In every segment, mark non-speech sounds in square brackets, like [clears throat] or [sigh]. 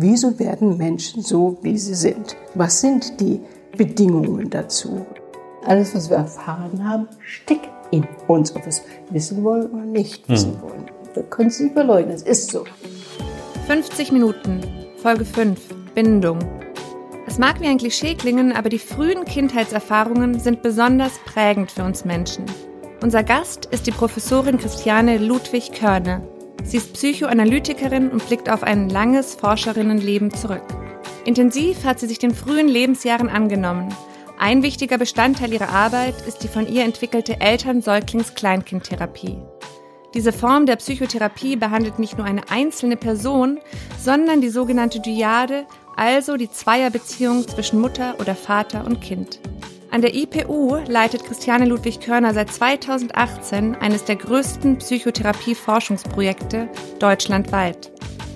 wieso werden Menschen so, wie sie sind? Was sind die Bedingungen dazu? Alles, was wir erfahren haben, steckt in uns, ob wir es wissen wollen oder nicht wissen hm. wollen. Wir können es nicht verleugnen, es ist so. 50 Minuten, Folge 5, Bindung. Es mag wie ein Klischee klingen, aber die frühen Kindheitserfahrungen sind besonders prägend für uns Menschen. Unser Gast ist die Professorin Christiane Ludwig Körne. Sie ist Psychoanalytikerin und blickt auf ein langes Forscherinnenleben zurück. Intensiv hat sie sich den frühen Lebensjahren angenommen. Ein wichtiger Bestandteil ihrer Arbeit ist die von ihr entwickelte Eltern-Säuglings-Kleinkindtherapie. Diese Form der Psychotherapie behandelt nicht nur eine einzelne Person, sondern die sogenannte Dyade, also die Zweierbeziehung zwischen Mutter oder Vater und Kind. An der IPU leitet Christiane Ludwig Körner seit 2018 eines der größten Psychotherapie-Forschungsprojekte deutschlandweit.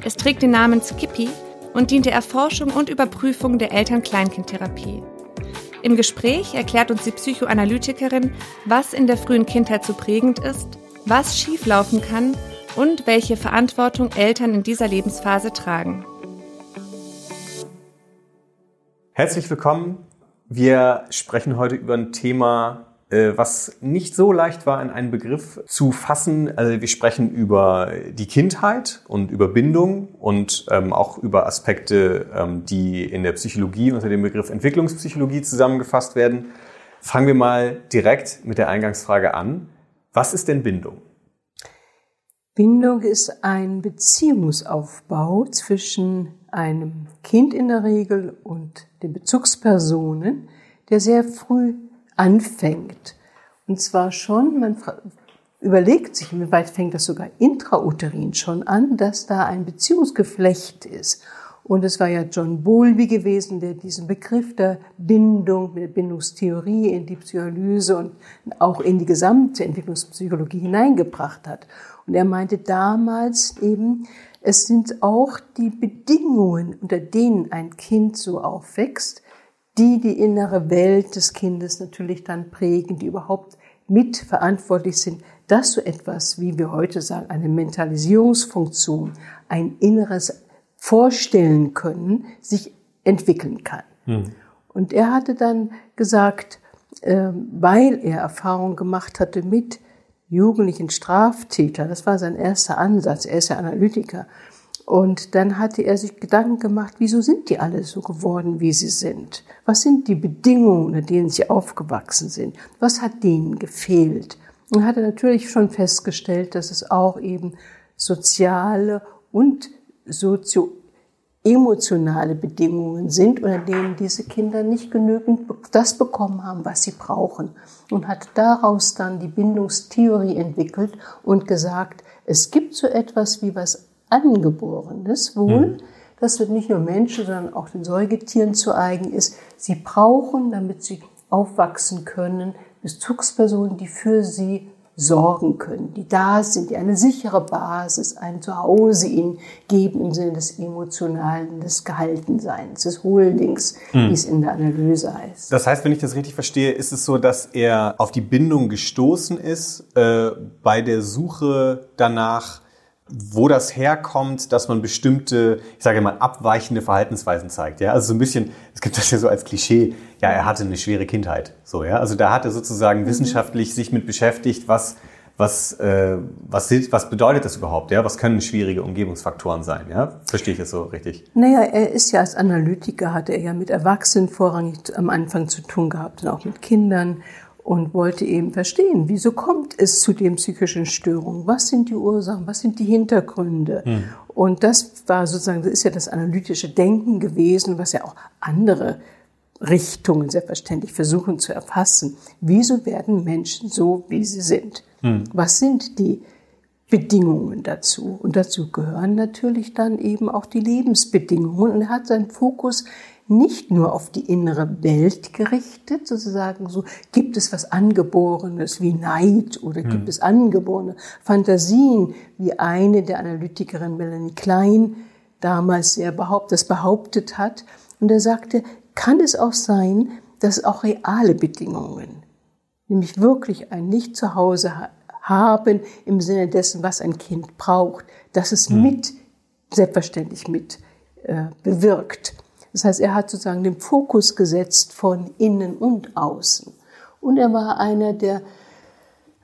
Es trägt den Namen Skippy und dient der Erforschung und Überprüfung der Eltern-Kleinkindtherapie. Im Gespräch erklärt uns die Psychoanalytikerin, was in der frühen Kindheit so prägend ist, was schieflaufen kann und welche Verantwortung Eltern in dieser Lebensphase tragen. Herzlich willkommen wir sprechen heute über ein Thema, äh, was nicht so leicht war, in einen Begriff zu fassen. Also wir sprechen über die Kindheit und über Bindung und ähm, auch über Aspekte, ähm, die in der Psychologie unter dem Begriff Entwicklungspsychologie zusammengefasst werden. Fangen wir mal direkt mit der Eingangsfrage an. Was ist denn Bindung? Bindung ist ein Beziehungsaufbau zwischen einem Kind in der Regel und den Bezugspersonen, der sehr früh anfängt. Und zwar schon, man überlegt sich, wie weit fängt das sogar intrauterin schon an, dass da ein Beziehungsgeflecht ist. Und es war ja John Bowlby gewesen, der diesen Begriff der Bindung, der Bindungstheorie in die Psychoanalyse und auch in die gesamte Entwicklungspsychologie hineingebracht hat. Und er meinte damals eben, es sind auch die Bedingungen, unter denen ein Kind so aufwächst, die die innere Welt des Kindes natürlich dann prägen, die überhaupt mitverantwortlich sind, dass so etwas, wie wir heute sagen, eine Mentalisierungsfunktion, ein inneres Vorstellen können, sich entwickeln kann. Hm. Und er hatte dann gesagt, äh, weil er Erfahrung gemacht hatte mit jugendlichen Straftäter. Das war sein erster Ansatz. Er ist ja Analytiker. Und dann hatte er sich Gedanken gemacht, wieso sind die alle so geworden, wie sie sind? Was sind die Bedingungen, unter denen sie aufgewachsen sind? Was hat denen gefehlt? Und hat er natürlich schon festgestellt, dass es auch eben soziale und sozio emotionale Bedingungen sind, unter denen diese Kinder nicht genügend das bekommen haben, was sie brauchen. Und hat daraus dann die Bindungstheorie entwickelt und gesagt, es gibt so etwas wie was Angeborenes wohl, mhm. das wird nicht nur Menschen, sondern auch den Säugetieren zu eigen ist. Sie brauchen, damit sie aufwachsen können, Bezugspersonen, die für sie sorgen können, die da sind, die eine sichere Basis, ein Zuhause ihnen geben im Sinne des emotionalen, des Gehaltenseins, des Holdings, hm. wie es in der Analyse heißt. Das heißt, wenn ich das richtig verstehe, ist es so, dass er auf die Bindung gestoßen ist äh, bei der Suche danach, wo das herkommt, dass man bestimmte, ich sage mal, abweichende Verhaltensweisen zeigt. Ja, also so ein bisschen, es gibt das ja so als Klischee, ja, er hatte eine schwere Kindheit. So, ja, also da hat er sozusagen mhm. wissenschaftlich sich mit beschäftigt, was was, äh, was, was bedeutet das überhaupt? Ja? Was können schwierige Umgebungsfaktoren sein? Ja? Verstehe ich es so richtig? Naja, er ist ja als Analytiker, hatte er ja mit Erwachsenen vorrangig am Anfang zu tun gehabt und auch mit Kindern und wollte eben verstehen, wieso kommt es zu den psychischen Störungen? Was sind die Ursachen? Was sind die Hintergründe? Hm. Und das war sozusagen, das ist ja das analytische Denken gewesen, was ja auch andere Richtungen selbstverständlich versuchen zu erfassen. Wieso werden Menschen so, wie sie sind? Hm. Was sind die Bedingungen dazu? Und dazu gehören natürlich dann eben auch die Lebensbedingungen. Und er hat seinen Fokus nicht nur auf die innere Welt gerichtet, sozusagen so, gibt es was Angeborenes wie Neid oder hm. gibt es angeborene Fantasien, wie eine der Analytikerin Melanie Klein damals sehr behauptet, das behauptet hat. Und er sagte, kann es auch sein, dass auch reale Bedingungen, nämlich wirklich ein Nicht-Zuhause haben im Sinne dessen, was ein Kind braucht, dass es hm. mit, selbstverständlich mit äh, bewirkt. Das heißt, er hat sozusagen den Fokus gesetzt von innen und außen. Und er war einer der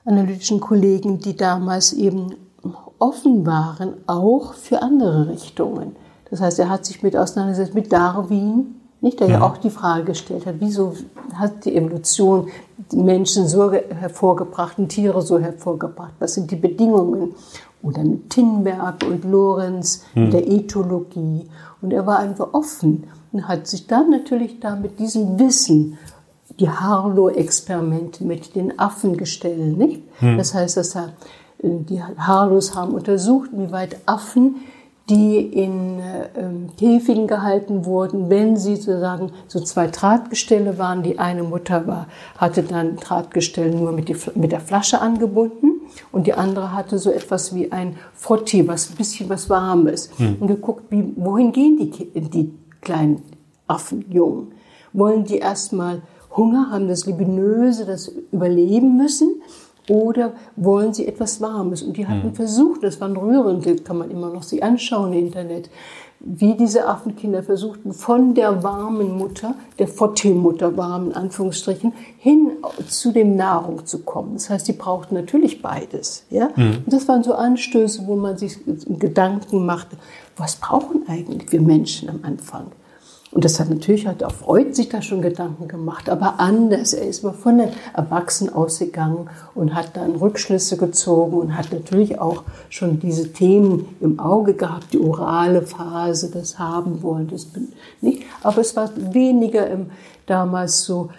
analytischen Kollegen, die damals eben offen waren, auch für andere Richtungen. Das heißt, er hat sich mit auseinandergesetzt mit Darwin, nicht, der ja. ja auch die Frage gestellt hat, wieso hat die Evolution die Menschen so hervorgebracht und Tiere so hervorgebracht? Was sind die Bedingungen? Oder mit Tinberg und Lorenz, hm. der Ethologie. Und er war einfach offen und hat sich dann natürlich da mit diesem Wissen die Harlow-Experimente mit den Affen gestellt. Nicht? Hm. Das heißt, dass er, äh, die Harlows haben untersucht, wie weit Affen die in äh, Käfigen gehalten wurden, wenn sie sozusagen so zwei Drahtgestelle waren. Die eine Mutter war, hatte dann Drahtgestell nur mit, die, mit der Flasche angebunden und die andere hatte so etwas wie ein Frotti, was ein bisschen was Warmes. Hm. Und geguckt, wie, wohin gehen die, die kleinen Affenjungen? Wollen die erstmal Hunger haben, das Libinöse, das überleben müssen? Oder wollen sie etwas Warmes? Und die hatten mhm. versucht, das waren rührende, kann man immer noch sich anschauen im Internet, wie diese Affenkinder versuchten, von der warmen Mutter, der Fottelmutter warmen Anführungsstrichen, hin zu dem Nahrung zu kommen. Das heißt, die brauchten natürlich beides. Ja? Mhm. Und das waren so Anstöße, wo man sich Gedanken machte, was brauchen eigentlich wir Menschen am Anfang? Und das hat natürlich, hat auch Freud sich da schon Gedanken gemacht, aber anders. Er ist mal von den Erwachsenen ausgegangen und hat dann Rückschlüsse gezogen und hat natürlich auch schon diese Themen im Auge gehabt, die orale Phase, das haben wollen, das nicht. Aber es war weniger im, damals so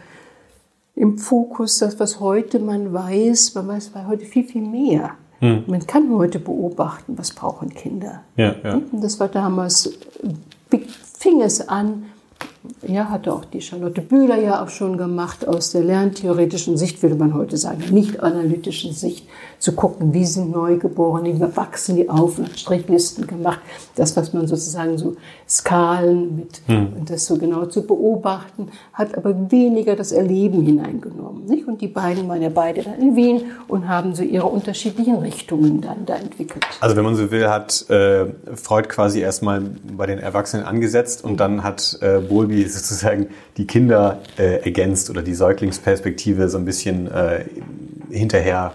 im Fokus, das, was heute man weiß, man weiß heute viel, viel mehr. Hm. Man kann heute beobachten, was brauchen Kinder. Ja, ja. Und das war damals fing es an, ja, hatte auch die Charlotte Bühler ja auch schon gemacht, aus der lerntheoretischen Sicht, würde man heute sagen, nicht analytischen Sicht, zu gucken, wie sind Neugeborene, wie wachsen die auf, und Strichlisten gemacht, das, was man sozusagen so Skalen mit, hm. und das so genau zu beobachten, hat aber weniger das Erleben hineingenommen, nicht? Und die beiden waren ja beide dann in Wien und haben so ihre unterschiedlichen Richtungen dann da entwickelt. Also wenn man so will, hat äh, Freud quasi erstmal bei den Erwachsenen angesetzt und dann hat äh, Bowlby sozusagen die Kinder äh, ergänzt oder die Säuglingsperspektive so ein bisschen äh, hinterher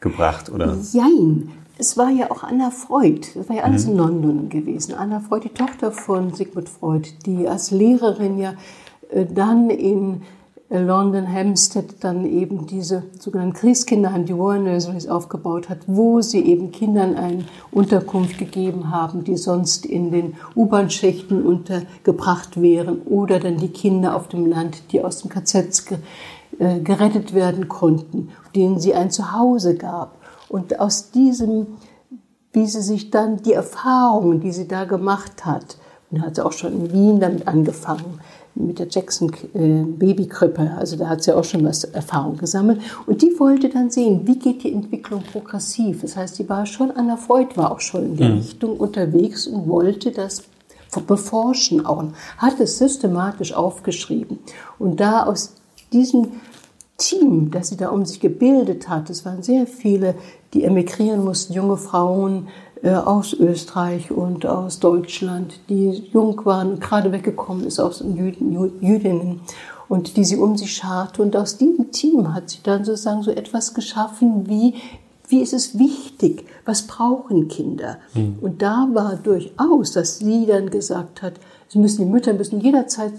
gebracht, oder? Jein. Es war ja auch Anna Freud, das war ja alles mhm. in London gewesen. Anna Freud, die Tochter von Sigmund Freud, die als Lehrerin ja äh, dann in London Hampstead dann eben diese sogenannten Kriegskinderheim, die War Nurseries aufgebaut hat, wo sie eben Kindern eine Unterkunft gegeben haben, die sonst in den U-Bahn-Schächten untergebracht wären oder dann die Kinder auf dem Land, die aus dem KZ äh, gerettet werden konnten, denen sie ein Zuhause gab. Und aus diesem, wie sie sich dann die Erfahrungen, die sie da gemacht hat, und hat sie auch schon in Wien damit angefangen, mit der Jackson äh, Babykrippe, also da hat sie auch schon was Erfahrung gesammelt. Und die wollte dann sehen, wie geht die Entwicklung progressiv. Das heißt, die war schon, Anna Freud war auch schon in die mhm. Richtung unterwegs und wollte das beforschen auch, hat es systematisch aufgeschrieben. Und da aus diesem Team, das sie da um sich gebildet hat, es waren sehr viele, die emigrieren mussten, junge Frauen aus Österreich und aus Deutschland, die jung waren und gerade weggekommen ist aus Jüden, Jüdinnen und die sie um sich scharte. Und aus diesem Team hat sie dann sozusagen so etwas geschaffen wie wie ist es wichtig? Was brauchen Kinder? Mhm. Und da war durchaus, dass sie dann gesagt hat, sie müssen, die Mütter müssen jederzeit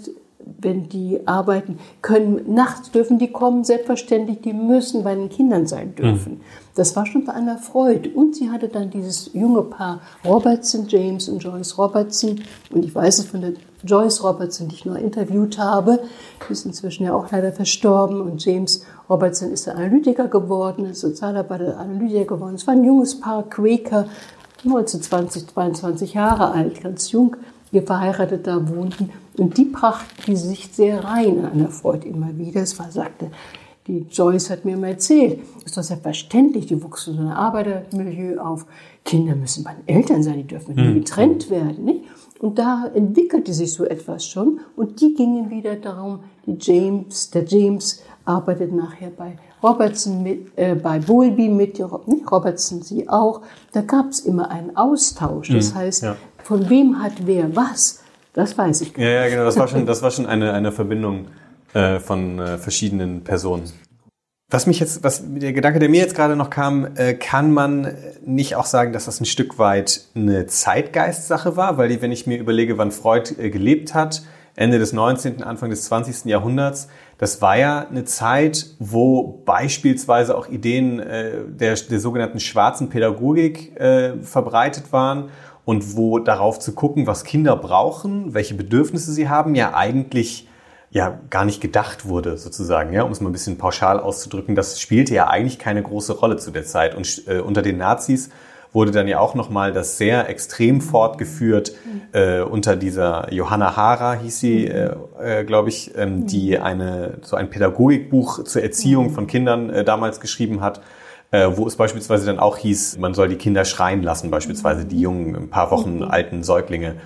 wenn die arbeiten, können, nachts dürfen die kommen, selbstverständlich, die müssen bei den Kindern sein dürfen. Mhm. Das war schon bei Anna Freud. Und sie hatte dann dieses junge Paar Robertson, James und Joyce Robertson. Und ich weiß es von der Joyce Robertson, die ich noch interviewt habe. Die ist inzwischen ja auch leider verstorben. Und James Robertson ist der Analytiker geworden, ist Sozialarbeiter, Analytiker geworden. Es war ein junges Paar, Quaker, 19, 20, 22 Jahre alt, ganz jung wir verheiratet da wohnten. Und die brachte die Sicht sehr rein an der Freud immer wieder. Es war, sagte, die Joyce hat mir mal erzählt, ist doch selbstverständlich, die wuchs in so einem Arbeitermilieu auf. Kinder müssen bei den Eltern sein, die dürfen nie hm. getrennt werden. Nicht? Und da entwickelte sich so etwas schon. Und die gingen wieder darum, die James, der James arbeitet nachher bei Robertson mit, äh, bei Bowlby mit, nicht Robertson sie auch. Da gab es immer einen Austausch. Das hm, heißt, ja von wem hat wer was. Das weiß ich. Ja, ja, genau. Das war schon, [laughs] das war schon eine, eine Verbindung äh, von äh, verschiedenen Personen. Was mich jetzt, was der Gedanke, der mir jetzt gerade noch kam, äh, kann man nicht auch sagen, dass das ein Stück weit eine Zeitgeistsache war? Weil wenn ich mir überlege, wann Freud äh, gelebt hat, Ende des 19., Anfang des 20. Jahrhunderts, das war ja eine Zeit, wo beispielsweise auch Ideen äh, der, der sogenannten schwarzen Pädagogik äh, verbreitet waren und wo darauf zu gucken, was Kinder brauchen, welche Bedürfnisse sie haben, ja eigentlich ja gar nicht gedacht wurde, sozusagen, ja, um es mal ein bisschen pauschal auszudrücken. Das spielte ja eigentlich keine große Rolle zu der Zeit. Und äh, unter den Nazis wurde dann ja auch nochmal das sehr extrem fortgeführt äh, unter dieser Johanna Hara hieß sie, äh, äh, glaube ich, ähm, die eine so ein Pädagogikbuch zur Erziehung von Kindern äh, damals geschrieben hat, wo es beispielsweise dann auch hieß, man soll die Kinder schreien lassen, beispielsweise die jungen, ein paar Wochen alten Säuglinge.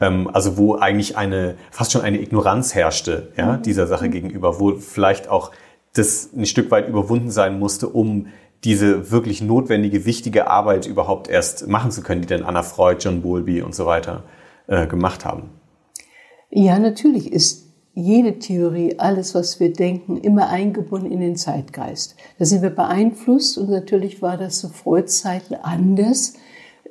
Ähm, also wo eigentlich eine, fast schon eine Ignoranz herrschte, ja, mhm. dieser Sache gegenüber, wo vielleicht auch das ein Stück weit überwunden sein musste, um diese wirklich notwendige, wichtige Arbeit überhaupt erst machen zu können, die dann Anna Freud, John Bowlby und so weiter äh, gemacht haben. Ja, natürlich ist jede Theorie, alles, was wir denken, immer eingebunden in den Zeitgeist. Da sind wir beeinflusst und natürlich war das zu Freuds Zeiten anders.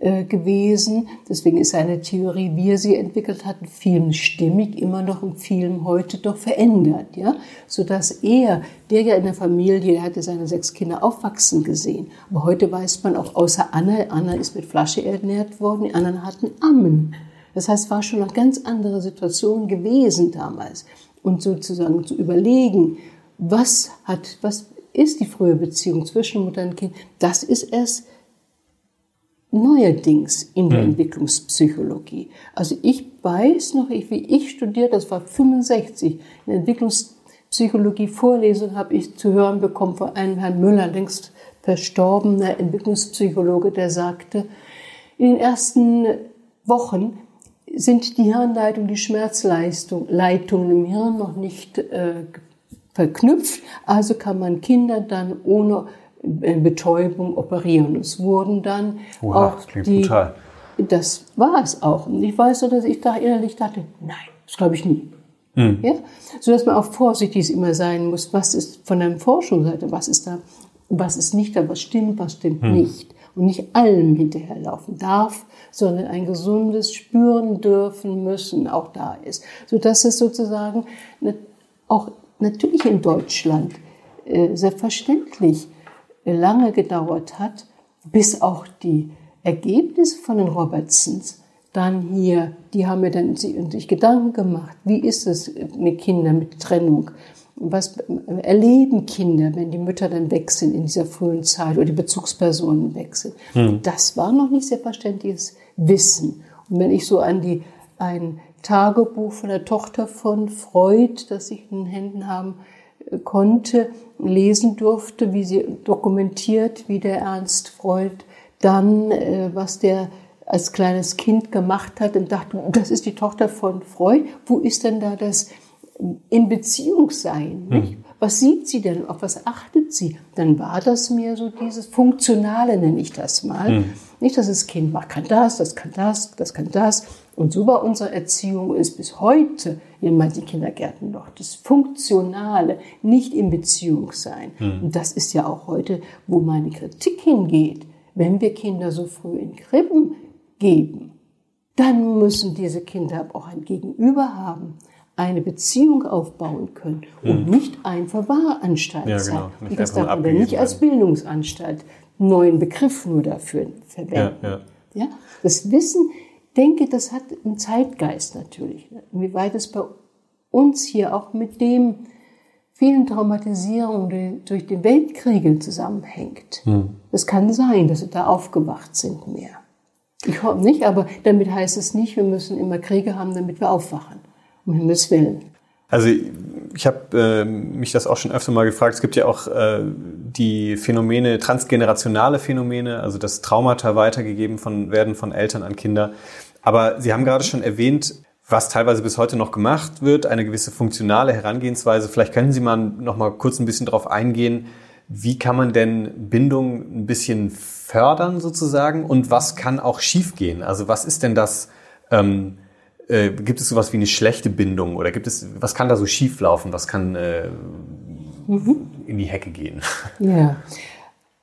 Äh, gewesen. Deswegen ist seine Theorie, wie er sie entwickelt hat, vielen stimmig, immer noch in vielen heute doch verändert, ja, so dass er, der ja in der Familie, der hatte seine sechs Kinder aufwachsen gesehen, aber heute weiß man auch außer Anna, Anna ist mit Flasche ernährt worden, die anderen hatten Ammen. Das heißt, war schon eine ganz andere Situation gewesen damals und sozusagen zu überlegen, was hat, was ist die frühe Beziehung zwischen Mutter und Kind, das ist erst neuerdings in der mhm. Entwicklungspsychologie. Also ich weiß noch, wie ich studiert, das war 65, in der Entwicklungspsychologie Vorlesung habe ich zu hören bekommen von einem Herrn Müller, längst verstorbener Entwicklungspsychologe, der sagte, in den ersten Wochen sind die Hirnleitung, die Schmerzleitungen im Hirn noch nicht äh, verknüpft, also kann man Kinder dann ohne Betäubung operieren. Es wurden dann Oha, auch das die, brutal. Das war es auch. Und ich weiß so, dass ich da innerlich dachte, nein, das glaube ich nie. Mhm. Ja? So dass man auch vorsichtig immer sein muss, was ist von der Forschungsseite, was ist da, was ist nicht da, was stimmt, was stimmt mhm. nicht. Und nicht allem hinterherlaufen darf, sondern ein gesundes Spüren dürfen müssen auch da ist. So dass es sozusagen auch natürlich in Deutschland äh, selbstverständlich lange gedauert hat, bis auch die Ergebnisse von den Robertsons dann hier, die haben mir dann sich Gedanken gemacht, wie ist es mit Kindern, mit Trennung? Was erleben Kinder, wenn die Mütter dann weg sind in dieser frühen Zeit oder die Bezugspersonen weg sind? Hm. Das war noch nicht selbstverständliches Wissen. Und wenn ich so an die, ein Tagebuch von der Tochter von Freud, das ich in den Händen haben konnte, lesen durfte, wie sie dokumentiert, wie der Ernst Freud dann, äh, was der als kleines Kind gemacht hat und dachte, das ist die Tochter von Freud. Wo ist denn da das in Beziehung sein? Nicht? Hm. Was sieht sie denn? Auf was achtet sie? Dann war das mir so dieses Funktionale, nenne ich das mal. Hm. Nicht, dass das Kind macht, kann das, das kann das, das kann das. Und so war unsere Erziehung ist bis heute in manchen Kindergärten noch das Funktionale, nicht in Beziehung sein. Mhm. Und das ist ja auch heute, wo meine Kritik hingeht. Wenn wir Kinder so früh in Krippen geben, dann müssen diese Kinder auch ein Gegenüber haben, eine Beziehung aufbauen können und mhm. nicht ein Verwahranstalt ja, sein. Genau. Das darf man nicht als Bildungsanstalt neuen Begriff nur dafür verwenden. Ja, ja. ja? Das Wissen denke, das hat einen Zeitgeist natürlich. Inwieweit es bei uns hier auch mit dem vielen Traumatisierungen die durch die Weltkriege zusammenhängt. Hm. Das kann sein, dass sie da aufgewacht sind mehr. Ich hoffe nicht, aber damit heißt es nicht, wir müssen immer Kriege haben, damit wir aufwachen. Um Himmels Willen. Also ich habe äh, mich das auch schon öfter mal gefragt. Es gibt ja auch äh, die Phänomene, transgenerationale Phänomene, also dass Traumata weitergegeben von, werden von Eltern an Kinder. Aber Sie haben gerade schon erwähnt, was teilweise bis heute noch gemacht wird, eine gewisse funktionale Herangehensweise. Vielleicht können Sie mal noch mal kurz ein bisschen darauf eingehen, wie kann man denn Bindung ein bisschen fördern sozusagen und was kann auch schiefgehen? Also was ist denn das, ähm, äh, gibt es sowas wie eine schlechte Bindung oder gibt es, was kann da so schief laufen? Was kann äh, mhm. in die Hecke gehen? [laughs] Ja.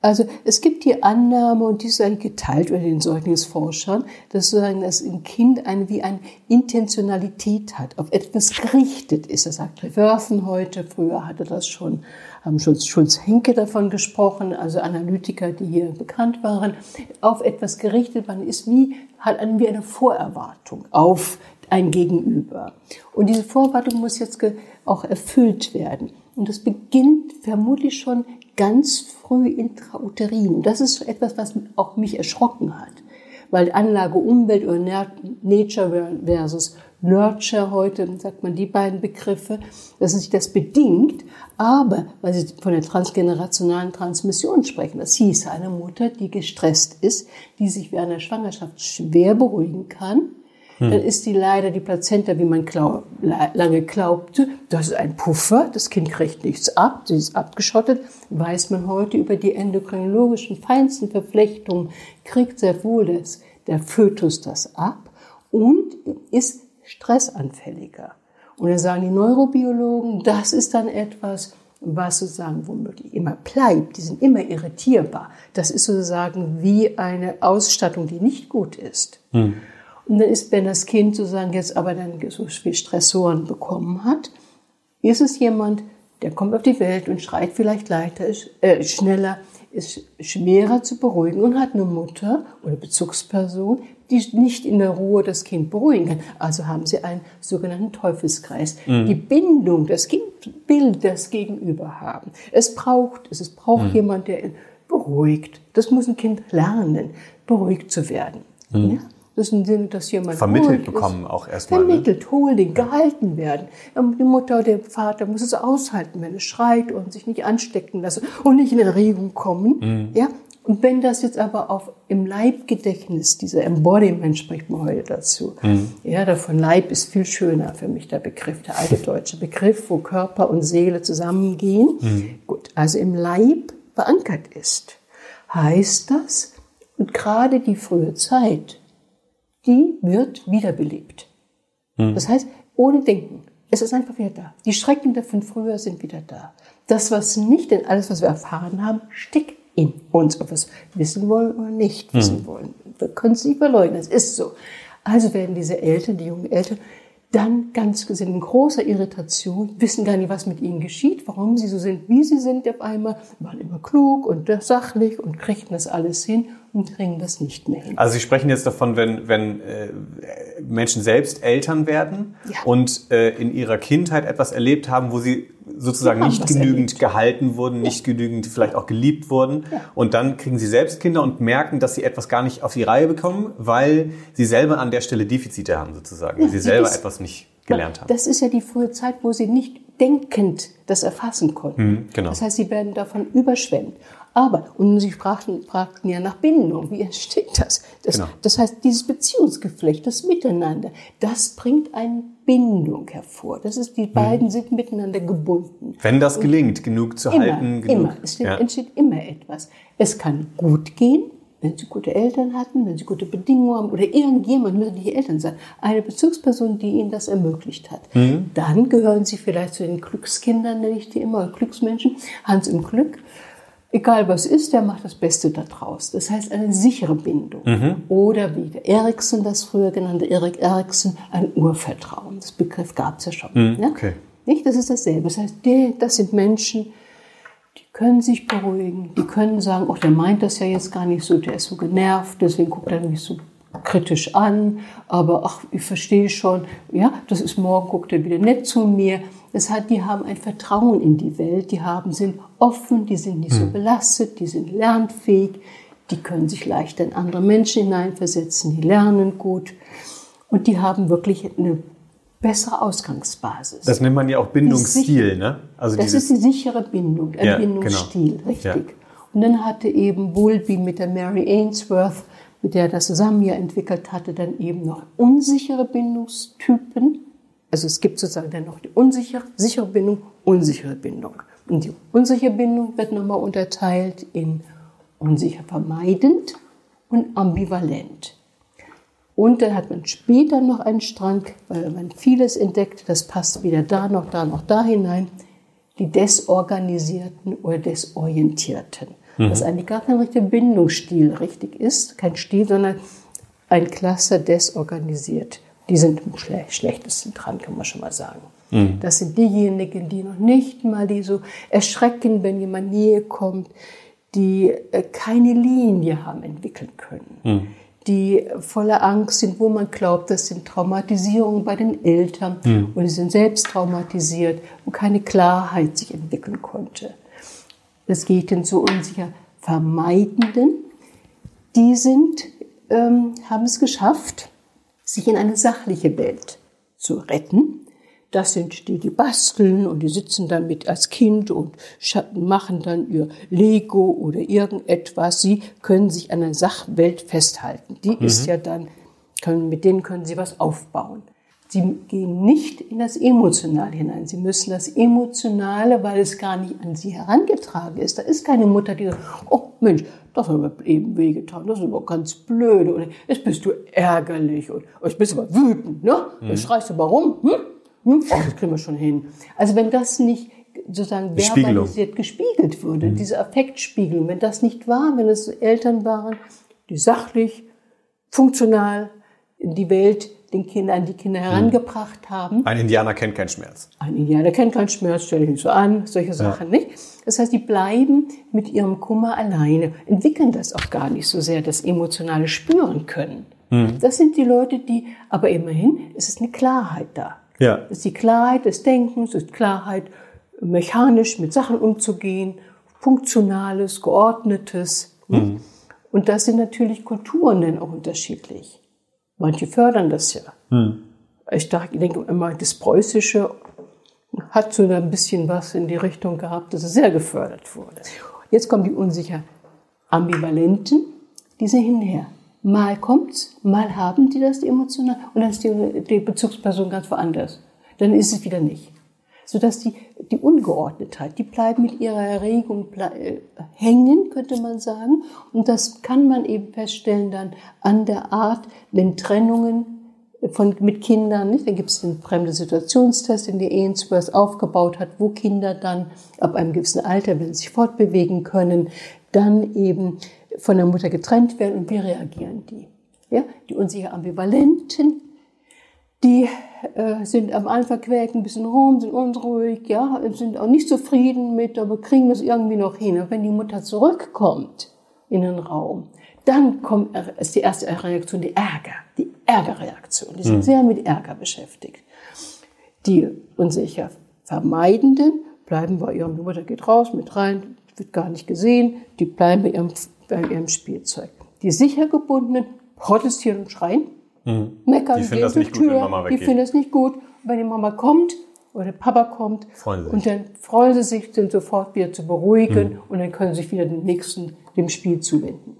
Also es gibt die Annahme, und die ist eigentlich geteilt unter den Säuglingsforschern, dass sozusagen das ein Kind eine, wie eine Intentionalität hat, auf etwas gerichtet ist. Das sagt Reversen heute, früher hatte das schon, haben Schulz, Schulz-Henke davon gesprochen, also Analytiker, die hier bekannt waren, auf etwas gerichtet, man ist wie, hat wie eine Vorerwartung auf ein Gegenüber. Und diese Vorerwartung muss jetzt auch erfüllt werden. Und das beginnt vermutlich schon ganz früh intrauterin. Das ist etwas, was auch mich erschrocken hat. Weil Anlage Umwelt oder Nature versus Nurture heute, sagt man die beiden Begriffe, dass sich das bedingt. Aber, weil Sie von der transgenerationalen Transmission sprechen, das hieß eine Mutter, die gestresst ist, die sich während der Schwangerschaft schwer beruhigen kann, hm. dann ist die leider die Plazenta, wie man glaub, lange glaubte, das ist ein Puffer, das Kind kriegt nichts ab, sie ist abgeschottet, weiß man heute über die endokrinologischen feinsten Verflechtungen, kriegt sehr wohl das, der Fötus das ab und ist stressanfälliger. Und dann sagen die Neurobiologen, das ist dann etwas, was sozusagen womöglich immer bleibt. Die sind immer irritierbar. Das ist sozusagen wie eine Ausstattung, die nicht gut ist. Hm. Und dann ist, wenn das Kind sozusagen jetzt aber dann so viel Stressoren bekommen hat, ist es jemand, der kommt auf die Welt und schreit vielleicht leichter, äh, schneller, ist schwerer zu beruhigen und hat eine Mutter oder Bezugsperson, die nicht in der Ruhe das Kind beruhigen kann. Also haben sie einen sogenannten Teufelskreis. Mhm. Die Bindung, das Kind will das Gegenüber haben. Es braucht es, es braucht mhm. jemand, der beruhigt. Das muss ein Kind lernen, beruhigt zu werden. Mhm. Ja? Das ist ein Sinn, dass jemand vermittelt bekommen auch erstmal. Ne? Vermittelt, ne? holen, gehalten werden. Die Mutter oder der Vater muss es aushalten, wenn es schreit und sich nicht anstecken lassen und nicht in Erregung kommen. Mhm. Ja. Und wenn das jetzt aber auf im Leibgedächtnis, dieser Embodiment spricht man heute dazu. Mhm. Ja, davon Leib ist viel schöner für mich der Begriff, der alte [laughs] deutsche Begriff, wo Körper und Seele zusammengehen. Mhm. Gut, also im Leib verankert ist, heißt das, und gerade die frühe Zeit, die wird wiederbelebt. Mhm. Das heißt, ohne Denken. Es ist einfach wieder da. Die Schrecken von früher sind wieder da. Das, was nicht, denn alles, was wir erfahren haben, steckt in uns, ob wir es wissen wollen oder nicht wissen mhm. wollen. Wir können es nicht verleugnen, es ist so. Also werden diese Eltern, die jungen Eltern, dann ganz sind in großer Irritation, wissen gar nicht, was mit ihnen geschieht, warum sie so sind, wie sie sind auf einmal, waren immer klug und sachlich und kriegten das alles hin und kriegen das nicht mehr hin. Also Sie sprechen jetzt davon, wenn, wenn äh, Menschen selbst Eltern werden ja. und äh, in ihrer Kindheit etwas erlebt haben, wo sie sozusagen nicht genügend erlebt. gehalten wurden, ja. nicht genügend vielleicht auch geliebt wurden. Und dann kriegen sie selbst Kinder und merken, dass sie etwas gar nicht auf die Reihe bekommen, weil sie selber an der Stelle Defizite haben sozusagen, weil sie selber ist, etwas nicht gelernt haben. Das ist ja die frühe Zeit, wo sie nicht denkend das erfassen konnten. Mhm, genau. Das heißt, sie werden davon überschwemmt. Aber, und Sie fragten, fragten ja nach Bindung, wie entsteht das? Das, genau. das heißt, dieses Beziehungsgeflecht, das Miteinander, das bringt eine Bindung hervor. Das ist, die beiden mhm. sind miteinander gebunden. Wenn das gelingt, und genug zu immer, halten. Genug, immer, es ja. entsteht immer etwas. Es kann gut gehen, wenn sie gute Eltern hatten, wenn sie gute Bedingungen haben oder irgendjemand, müssen die Eltern sein, eine Bezugsperson, die ihnen das ermöglicht hat. Mhm. Dann gehören sie vielleicht zu den Glückskindern, nenne ich die immer, Glücksmenschen, Hans im Glück egal was ist, der macht das Beste daraus. Das heißt eine sichere Bindung. Mhm. Oder wie der Erikson das früher genannte, Erik Erikson, ein Urvertrauen. Das Begriff gab es ja schon. Mhm. Ja? Okay. Nicht? Das ist dasselbe. Das heißt, die, das sind Menschen, die können sich beruhigen, die können sagen, oh, der meint das ja jetzt gar nicht so, der ist so genervt, deswegen guckt er mich so kritisch an, aber ach, ich verstehe schon, ja, das ist morgen, guckt er wieder nett zu mir. Das heißt, die haben ein Vertrauen in die Welt, die haben, sind offen, die sind nicht so hm. belastet, die sind lernfähig, die können sich leichter in andere Menschen hineinversetzen, die lernen gut und die haben wirklich eine bessere Ausgangsbasis. Das nennt man ja auch Bindungsstil, ne? Also das ist die sichere Bindung, ein ja, Bindungsstil, genau. richtig. Ja. Und dann hatte eben Bowlby mit der Mary Ainsworth, mit der er das zusammen ja entwickelt hatte, dann eben noch unsichere Bindungstypen. Also es gibt sozusagen dann noch die unsichere, sichere Bindung, unsichere Bindung. Und die unsichere Bindung wird nochmal unterteilt in unsicher vermeidend und ambivalent. Und dann hat man später noch einen Strang, weil man vieles entdeckt, das passt wieder da noch, da noch, da hinein, die Desorganisierten oder Desorientierten. Mhm. Was eigentlich gar kein richtiger Bindungsstil richtig ist, kein Stil, sondern ein Cluster desorganisiert. Die sind am schlechtesten dran, kann man schon mal sagen. Mhm. Das sind diejenigen, die noch nicht mal, die so erschrecken, wenn jemand näher kommt, die äh, keine Linie haben entwickeln können. Mhm die voller Angst sind, wo man glaubt, das sind Traumatisierungen bei den Eltern mhm. oder sie sind selbst traumatisiert, wo keine Klarheit sich entwickeln konnte. Das geht den so unsicher Vermeidenden. Die sind, ähm, haben es geschafft, sich in eine sachliche Welt zu retten das sind die, die basteln und die sitzen dann mit als Kind und machen dann ihr Lego oder irgendetwas. Sie können sich an der Sachwelt festhalten. Die mhm. ist ja dann, können, mit denen können sie was aufbauen. Sie gehen nicht in das Emotionale hinein. Sie müssen das Emotionale, weil es gar nicht an sie herangetragen ist. Da ist keine Mutter, die sagt, oh Mensch, das hat mir eben wehgetan, das ist aber ganz blöde. Oder jetzt bist du ärgerlich und jetzt bist du aber wütend, ne? Jetzt schreist du aber rum, hm? Hm? Oh, das kriegen wir schon hin. Also wenn das nicht sozusagen verbalisiert gespiegelt würde, mhm. diese Affektspiegelung, wenn das nicht war, wenn es Eltern waren, die sachlich, funktional in die Welt den Kindern, die Kinder mhm. herangebracht haben. Ein Indianer kennt keinen Schmerz. Ein Indianer kennt keinen Schmerz, stell dich nicht so an, solche Sachen ja. nicht. Das heißt, die bleiben mit ihrem Kummer alleine, entwickeln das auch gar nicht so sehr, das emotionale Spüren können. Mhm. Das sind die Leute, die, aber immerhin, es ist eine Klarheit da. Ja. Das ist die Klarheit des Denkens, ist Klarheit, mechanisch mit Sachen umzugehen, funktionales, geordnetes. Ne? Mhm. Und das sind natürlich Kulturen dann auch unterschiedlich. Manche fördern das ja. Mhm. Ich denke immer, das Preußische hat so ein bisschen was in die Richtung gehabt, dass es sehr gefördert wurde. Jetzt kommen die unsicher Ambivalenten, diese hinher. Mal kommt's, mal haben die das die emotional und dann ist die, die Bezugsperson ganz woanders. Dann ist es wieder nicht. Sodass die, die Ungeordnetheit, die bleibt mit ihrer Erregung äh, hängen, könnte man sagen. Und das kann man eben feststellen dann an der Art, wenn Trennungen von, mit Kindern, nicht? Da gibt es den fremde Situationstest, den die Ainsworth aufgebaut hat, wo Kinder dann ab einem gewissen Alter, wenn sie sich fortbewegen können, dann eben von der Mutter getrennt werden und wie reagieren die? Ja, die unsicher Ambivalenten, die äh, sind am Anfang quäken ein bisschen rum, sind unruhig, ja, sind auch nicht zufrieden mit, aber kriegen das irgendwie noch hin. Und wenn die Mutter zurückkommt in den Raum, dann kommt, ist die erste Reaktion die Ärger, die Ärgerreaktion. Die sind mhm. sehr mit Ärger beschäftigt. Die unsicher Vermeidenden bleiben bei ihrem, die Mutter geht raus, mit rein, wird gar nicht gesehen, die bleiben bei ihrem bei ihrem Spielzeug. Die sicher gebundenen protestieren und schreien, mhm. meckern, die finden das nicht Tür, gut, wenn Mama weggeht. Die finden das nicht gut. wenn die Mama kommt oder Papa kommt und dann freuen sie sich, sind sofort wieder zu beruhigen mhm. und dann können sie sich wieder dem nächsten, dem Spiel zuwenden.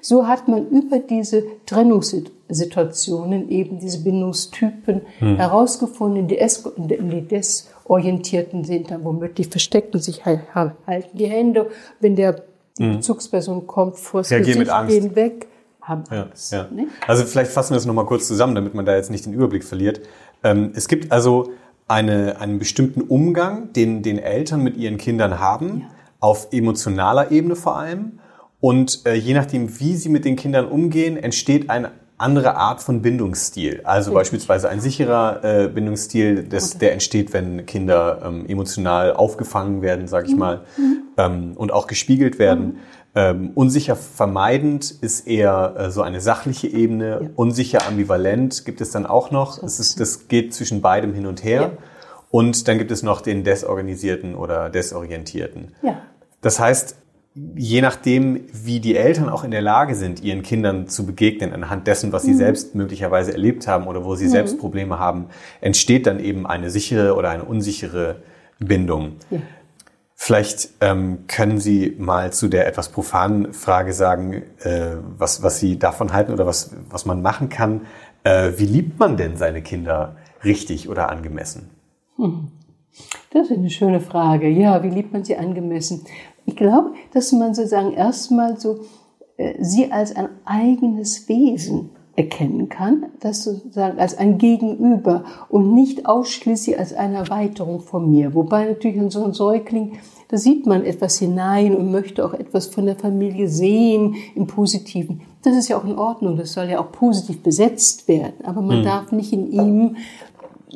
So hat man über diese Trennungssituationen eben diese Bindungstypen mhm. herausgefunden. Die, es die Desorientierten sind dann womöglich verstecken sich, halten die Hände. Wenn der mhm. Bezugsperson kommt vors ja, Gesicht, gehen weg, haben ja, Angst. Ja. Ne? Also vielleicht fassen wir es nochmal kurz zusammen, damit man da jetzt nicht den Überblick verliert. Ähm, es gibt also eine, einen bestimmten Umgang, den, den Eltern mit ihren Kindern haben, ja. auf emotionaler Ebene vor allem. Und äh, je nachdem, wie sie mit den Kindern umgehen, entsteht ein andere Art von Bindungsstil. Also Richtig. beispielsweise ein sicherer äh, Bindungsstil, das, der entsteht, wenn Kinder ähm, emotional aufgefangen werden, sage ich mhm. mal, mhm. ähm, und auch gespiegelt werden. Mhm. Ähm, unsicher vermeidend ist eher äh, so eine sachliche Ebene. Ja. Unsicher ambivalent gibt es dann auch noch. Das, ist, das geht zwischen beidem hin und her. Ja. Und dann gibt es noch den desorganisierten oder desorientierten. Ja. Das heißt, je nachdem, wie die Eltern auch in der Lage sind, ihren Kindern zu begegnen, anhand dessen, was sie mhm. selbst möglicherweise erlebt haben oder wo sie mhm. selbst Probleme haben, entsteht dann eben eine sichere oder eine unsichere Bindung. Ja. Vielleicht ähm, können Sie mal zu der etwas profanen Frage sagen, äh, was, was Sie davon halten oder was, was man machen kann. Äh, wie liebt man denn seine Kinder richtig oder angemessen? Hm. Das ist eine schöne Frage. Ja, wie liebt man sie angemessen? Ich glaube, dass man sozusagen erstmal so äh, sie als ein eigenes Wesen erkennen kann, das sozusagen als ein Gegenüber und nicht ausschließlich als eine Erweiterung von mir. Wobei natürlich in so einem Säugling, da sieht man etwas hinein und möchte auch etwas von der Familie sehen im Positiven. Das ist ja auch in Ordnung, das soll ja auch positiv besetzt werden. Aber man hm. darf nicht in ihm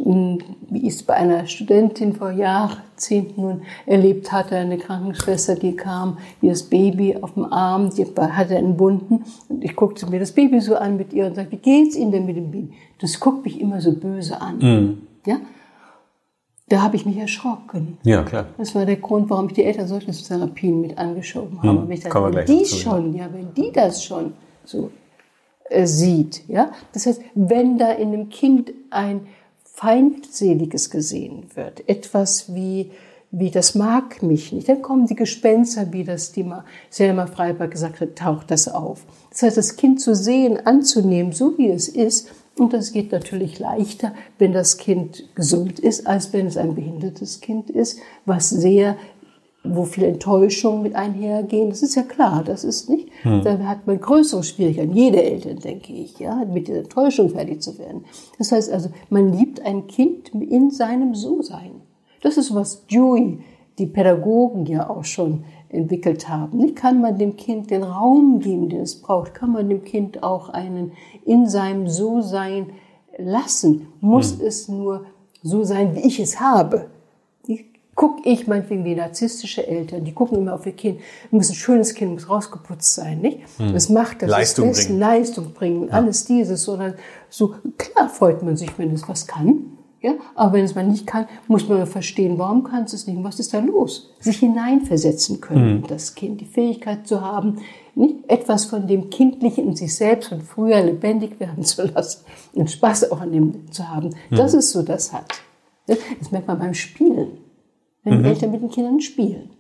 wie ich es bei einer Studentin vor Jahrzehnten nun erlebt hatte, eine Krankenschwester, die kam, wie das Baby auf dem Arm, die hatte einen Bunden und ich guckte mir das Baby so an mit ihr und sagte, wie geht's Ihnen denn mit dem Baby? Das guckt mich immer so böse an. Mhm. Ja? Da habe ich mich erschrocken. Ja, klar. Das war der Grund, warum ich die Elternsäuglingstherapien mit angeschoben habe. Mhm. Dachte, wenn die schon, ja, wenn die das schon so äh, sieht, ja, das heißt, wenn da in einem Kind ein Feindseliges gesehen wird, etwas wie, wie das mag mich nicht, dann kommen die Gespenster, wie das die Selma Freiberg gesagt hat, taucht das auf. Das heißt, das Kind zu sehen, anzunehmen, so wie es ist, und das geht natürlich leichter, wenn das Kind gesund ist, als wenn es ein behindertes Kind ist, was sehr wo viel Enttäuschung mit einhergehen. Das ist ja klar, das ist nicht. Hm. Da hat man größere Schwierigkeiten, jede Eltern, denke ich, ja, mit der Enttäuschung fertig zu werden. Das heißt also, man liebt ein Kind in seinem So-Sein. Das ist, was Dewey, die Pädagogen ja auch schon entwickelt haben. Nicht kann man dem Kind den Raum geben, den es braucht, kann man dem Kind auch einen in seinem So-Sein lassen. Muss hm. es nur so sein, wie ich es habe guck ich meinetwegen wie narzisstische Eltern, die gucken immer auf ihr Kind, muss ein schönes Kind, muss rausgeputzt sein, nicht? Hm. Das macht das Leistung ist bringen. Leistung bringen, ja. alles dieses, sondern so, klar freut man sich, wenn es was kann, ja? Aber wenn es man nicht kann, muss man verstehen, warum kannst du es nicht? Was ist da los? Sich hineinversetzen können, hm. das Kind, die Fähigkeit zu haben, nicht etwas von dem Kindlichen in sich selbst von früher lebendig werden zu lassen und Spaß auch an dem zu haben. Hm. Das ist so das hat. Das merkt man beim Spielen wenn mhm. Eltern mit den Kindern spielen.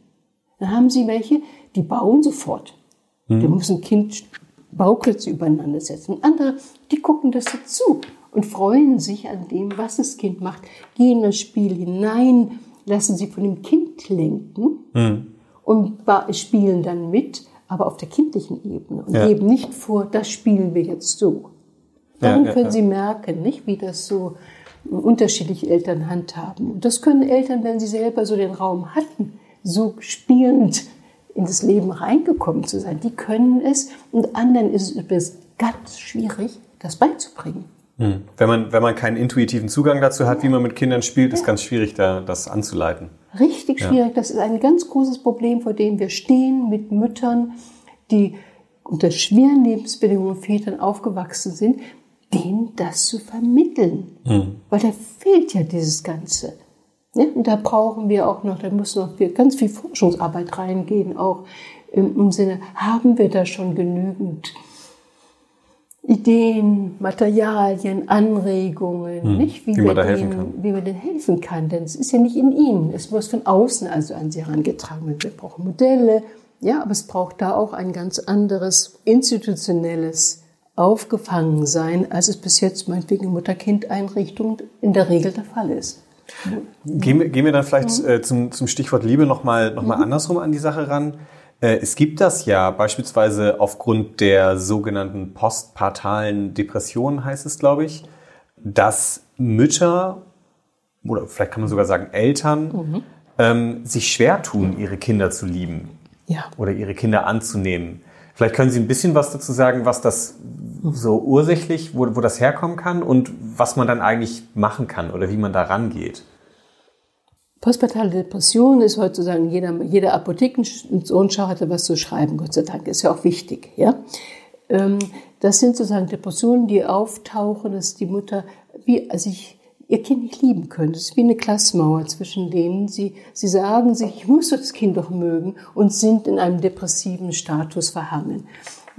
Dann haben sie welche, die bauen sofort. Mhm. Da muss ein Kind Bauklötze übereinander setzen. andere, die gucken das dazu und freuen sich an dem, was das Kind macht, gehen in das Spiel hinein, lassen sich von dem Kind lenken mhm. und spielen dann mit, aber auf der kindlichen Ebene und ja. geben nicht vor, das spielen wir jetzt so. Dann ja, ja, können sie merken, nicht, wie das so unterschiedliche Eltern handhaben. Und das können Eltern, wenn sie selber so den Raum hatten, so spielend in das Leben reingekommen zu sein, die können es und anderen ist es ganz schwierig, das beizubringen. Hm. Wenn man, wenn man keinen intuitiven Zugang dazu hat, wie man mit Kindern spielt, ist ganz schwierig, da, das anzuleiten. Richtig schwierig. Ja. Das ist ein ganz großes Problem, vor dem wir stehen mit Müttern, die unter schweren Lebensbedingungen Vätern aufgewachsen sind, denen das zu vermitteln. Mhm. Weil da fehlt ja dieses Ganze. Ja, und da brauchen wir auch noch, da muss noch ganz viel Forschungsarbeit reingehen, auch im, Sinne, haben wir da schon genügend Ideen, Materialien, Anregungen, hm, nicht? Wie, wie, man da helfen kann. wie man denen helfen kann. Denn es ist ja nicht in ihnen. Es muss von außen also an sie herangetragen werden. Wir brauchen Modelle, ja, aber es braucht da auch ein ganz anderes institutionelles aufgefangen sein, als es bis jetzt meinetwegen in Mutter-Kind-Einrichtungen in der Regel der Fall ist. Gehen wir, gehen wir dann vielleicht mhm. äh, zum, zum Stichwort Liebe nochmal noch mal mhm. andersrum an die Sache ran. Äh, es gibt das ja beispielsweise aufgrund der sogenannten postpartalen Depression, heißt es, glaube ich, dass Mütter oder vielleicht kann man sogar sagen Eltern mhm. ähm, sich schwer tun, ihre Kinder zu lieben ja. oder ihre Kinder anzunehmen. Vielleicht können Sie ein bisschen was dazu sagen, was das so ursächlich, wo, wo das herkommen kann und was man dann eigentlich machen kann oder wie man da rangeht. Postpartale Depression ist heutzutage, jeder, jeder Apothekensohnschau hatte was zu schreiben, Gott sei Dank, ist ja auch wichtig. Ja? Ähm, das sind sozusagen Depressionen, die auftauchen, dass die Mutter wie sich ihr Kind nicht lieben können. Das ist wie eine Klassmauer zwischen denen. Sie, sie sagen sich, ich muss das Kind doch mögen und sind in einem depressiven Status verhangen.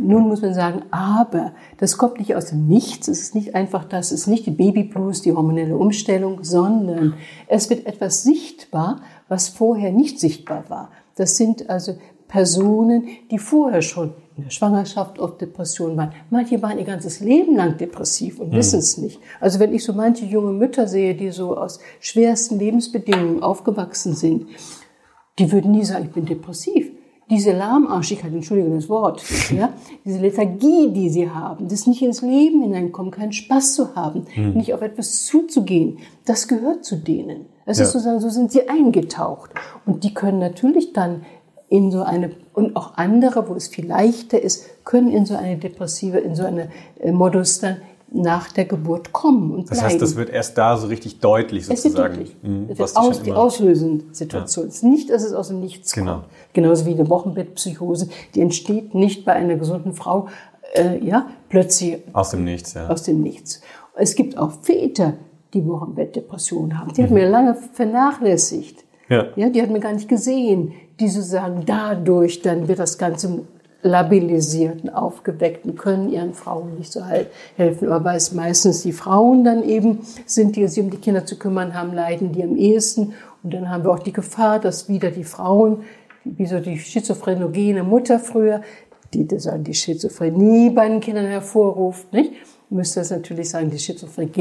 Nun muss man sagen, aber das kommt nicht aus dem Nichts. Es ist nicht einfach das, es ist nicht die Babyblues, die hormonelle Umstellung, sondern es wird etwas sichtbar, was vorher nicht sichtbar war. Das sind also Personen, die vorher schon in der Schwangerschaft oft Depressionen waren. Manche waren ihr ganzes Leben lang depressiv und mhm. wissen es nicht. Also wenn ich so manche junge Mütter sehe, die so aus schwersten Lebensbedingungen aufgewachsen sind, die würden nie sagen, ich bin depressiv. diese Lahmarschigkeit, Entschuldigung das Wort, [laughs] ja, diese Lethargie, die sie haben, das nicht ins Leben hineinkommen, keinen Spaß zu haben, mhm. nicht auf etwas zuzugehen, das gehört zu denen. Das ja. ist sozusagen, so sind sie eingetaucht. Und die können natürlich dann in so eine, und auch andere, wo es viel leichter ist, können in so eine depressive, in so eine äh, Modus dann nach der Geburt kommen und Das bleiben. heißt, das wird erst da so richtig deutlich sozusagen. Es wird deutlich. Mhm, das wird aus, die auslösende Situation. Ja. Es ist nicht, dass es aus dem Nichts genau. kommt. Genauso wie eine Wochenbettpsychose, die entsteht nicht bei einer gesunden Frau, äh, ja, plötzlich. Aus dem Nichts, ja. Aus dem Nichts. Es gibt auch Väter, die Wochenbettdepressionen haben. Die mhm. hat mir lange vernachlässigt. Ja. ja, die hat mir gar nicht gesehen. Die sozusagen dadurch, dann wird das Ganze labilisierten, aufgeweckten können ihren Frauen nicht so helfen. Aber weil es meistens die Frauen dann eben sind, die sich um die Kinder zu kümmern haben, leiden die am ehesten. Und dann haben wir auch die Gefahr, dass wieder die Frauen, wie so die schizophrenogene Mutter früher, die dann die Schizophrenie bei den Kindern hervorruft, nicht? Müsste es natürlich sagen, die schizophrenen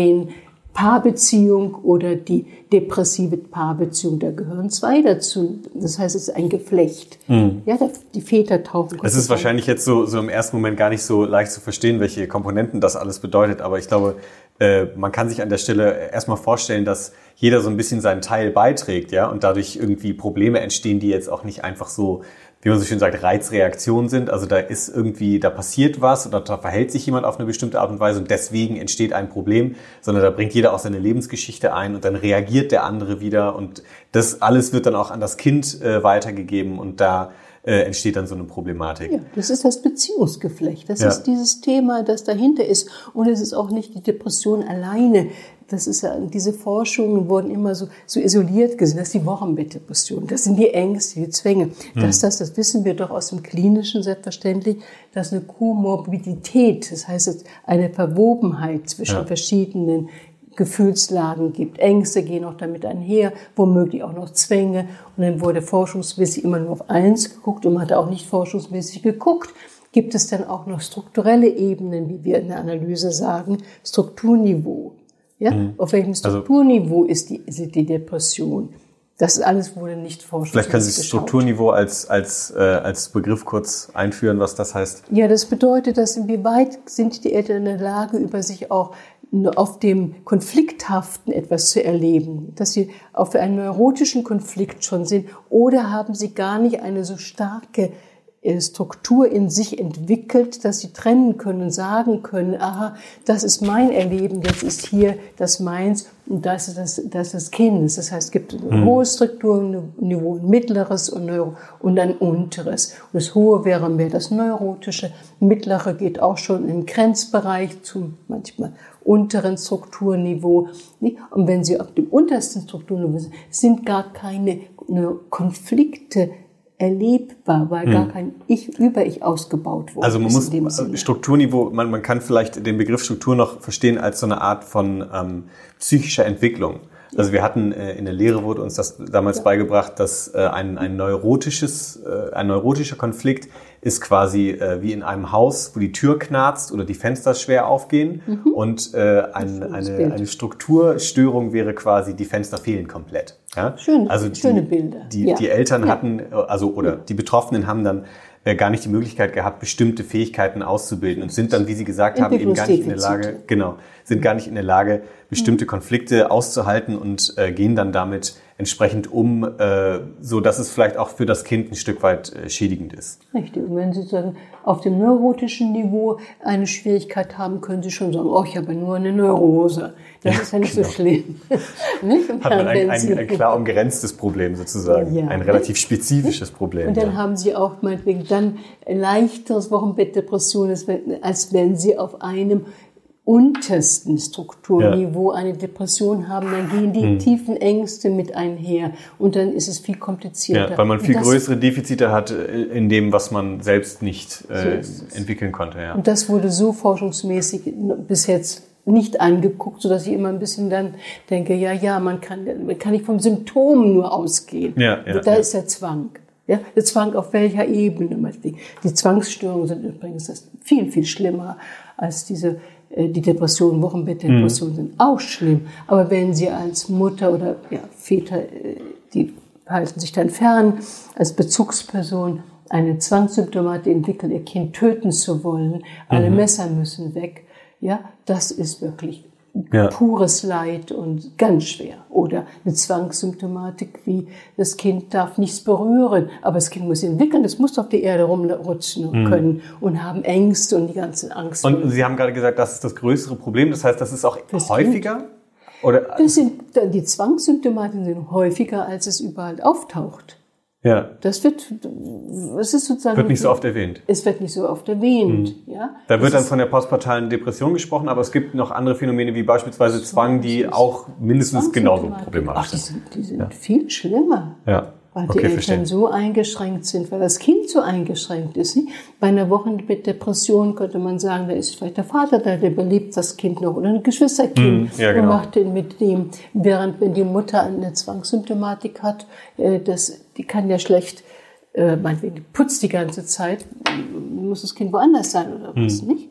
Paarbeziehung oder die depressive Paarbeziehung. Da gehören zwei dazu. Das heißt, es ist ein Geflecht. Mhm. Ja, die Väter tauchen. Es ist wahrscheinlich jetzt so, so im ersten Moment gar nicht so leicht zu verstehen, welche Komponenten das alles bedeutet. Aber ich glaube, äh, man kann sich an der Stelle erstmal vorstellen, dass jeder so ein bisschen seinen Teil beiträgt, ja, und dadurch irgendwie Probleme entstehen, die jetzt auch nicht einfach so wie man so schön sagt, Reizreaktionen sind. Also da ist irgendwie, da passiert was oder da verhält sich jemand auf eine bestimmte Art und Weise und deswegen entsteht ein Problem, sondern da bringt jeder auch seine Lebensgeschichte ein und dann reagiert der andere wieder und das alles wird dann auch an das Kind äh, weitergegeben und da äh, entsteht dann so eine Problematik. Ja, das ist das Beziehungsgeflecht. Das ja. ist dieses Thema, das dahinter ist. Und es ist auch nicht die Depression alleine, das ist ja, diese Forschungen wurden immer so, so isoliert gesehen. Das ist die Wochenbettdepression. Das sind die Ängste, die Zwänge. Mhm. Das, das, das wissen wir doch aus dem Klinischen selbstverständlich, dass eine Komorbidität, das heißt eine Verwobenheit zwischen ja. verschiedenen Gefühlslagen gibt. Ängste gehen auch damit einher, womöglich auch noch Zwänge. Und dann wurde forschungsmäßig immer nur auf eins geguckt und man hat auch nicht forschungsmäßig geguckt. Gibt es denn auch noch strukturelle Ebenen, wie wir in der Analyse sagen, Strukturniveau? Ja? Mhm. Auf welchem also Strukturniveau also, ist, die, ist die Depression? Das alles wurde nicht forscht. Vielleicht können Sie das Strukturniveau als, als, äh, als Begriff kurz einführen, was das heißt. Ja, das bedeutet, dass inwieweit sind die Eltern in der Lage, über sich auch auf dem Konflikthaften etwas zu erleben, dass sie auf einen neurotischen Konflikt schon sind oder haben sie gar nicht eine so starke Struktur in sich entwickelt, dass sie trennen können, sagen können, aha, das ist mein Erleben, jetzt ist hier das meins und das ist das, das ist das Kindes. Das heißt, es gibt ein mhm. hohes Strukturniveau, ein mittleres und, und ein unteres. Und das hohe wäre mehr das neurotische, mittlere geht auch schon im Grenzbereich zum manchmal unteren Strukturniveau. Und wenn Sie auf dem untersten Strukturniveau sind, sind gar keine Konflikte erlebbar, weil hm. gar kein Ich über Ich ausgebaut wurde. Also man muss Strukturniveau, man, man kann vielleicht den Begriff Struktur noch verstehen als so eine Art von ähm, psychischer Entwicklung. Also wir hatten äh, in der Lehre wurde uns das damals ja. beigebracht, dass äh, ein, ein neurotisches, äh, ein neurotischer Konflikt ist quasi äh, wie in einem Haus, wo die Tür knarzt oder die Fenster schwer aufgehen. Mhm. Und äh, ein, eine, eine Strukturstörung wäre quasi, die Fenster fehlen komplett. Ja? Schön, also die, schöne Bilder. Die, ja. die Eltern ja. hatten, also oder die Betroffenen haben dann äh, gar nicht die Möglichkeit gehabt, bestimmte Fähigkeiten auszubilden und sind dann, wie Sie gesagt haben, eben gar nicht in der Lage, genau, sind gar nicht in der Lage, bestimmte mhm. Konflikte auszuhalten und äh, gehen dann damit entsprechend um, äh, so dass es vielleicht auch für das Kind ein Stück weit äh, schädigend ist. Richtig. Und wenn Sie sagen, auf dem neurotischen Niveau eine Schwierigkeit haben, können Sie schon sagen, oh, ich habe nur eine Neurose. Das ja, ist ja nicht genau. so schlimm. [laughs] nicht? Hat man ein, ein, ein, klar umgrenztes Problem sozusagen, ja, ein relativ spezifisches Problem. Und dann ja. haben Sie auch meinetwegen dann leichteres Wochenbettdepression, als wenn Sie auf einem untersten Strukturniveau ja. eine Depression haben, dann gehen die hm. tiefen Ängste mit einher und dann ist es viel komplizierter. Ja, weil man viel größere Defizite hat äh, in dem, was man selbst nicht äh, so entwickeln konnte. Ja. Und das wurde so forschungsmäßig bis jetzt nicht angeguckt, so dass ich immer ein bisschen dann denke, ja, ja, man kann, man kann nicht vom Symptom nur ausgehen. Ja, ja, da ja. ist der Zwang. Ja, der Zwang auf welcher Ebene? Die Zwangsstörungen sind übrigens viel, viel schlimmer als diese die Depressionen, Wochenbettdepressionen mhm. sind auch schlimm. Aber wenn Sie als Mutter oder ja, Väter, äh, die halten sich dann fern, als Bezugsperson eine Zwangssymptomatik entwickeln, ihr Kind töten zu wollen, alle Messer müssen weg. Ja, das ist wirklich Ja. pures Leid und ganz schwer. Oder eine Zwangssymptomatik wie das Kind darf nichts berühren, aber das Kind muss entwickeln, es muss auf die Erde rumrutschen können und haben Ängste und die ganze Angst. Und Sie haben gerade gesagt, das ist das größere Problem. Das heißt, das ist auch Fürs häufiger? Oder? das sind, die Zwangssymptomatiken sind häufiger, als es überall auftaucht. Ja. Das wird, es ist sozusagen. Wird nicht so oft erwähnt. Es wird nicht so oft erwähnt, ja. Da wird Das dann von der postpartalen Depression gesprochen, aber es gibt noch andere Phänomene wie beispielsweise Zwang, die auch mindestens genauso problematisch Ach, die sind. sind, die sind viel schlimmer. Ja. Weil die Okay, Eltern verstehe. so eingeschränkt sind, weil das Kind so eingeschränkt ist. Nicht? Bei einer Woche mit Depression könnte man sagen, da ist vielleicht der Vater da, der überlebt das Kind noch oder ein Geschwisterkind Hm, ja, genau. und macht den mit dem, während wenn die Mutter eine Zwangssymptomatik hat, äh, das, die kann ja schlecht, äh, meinetwegen, die putzt die ganze Zeit, muss das Kind woanders sein oder was, Hm. nicht?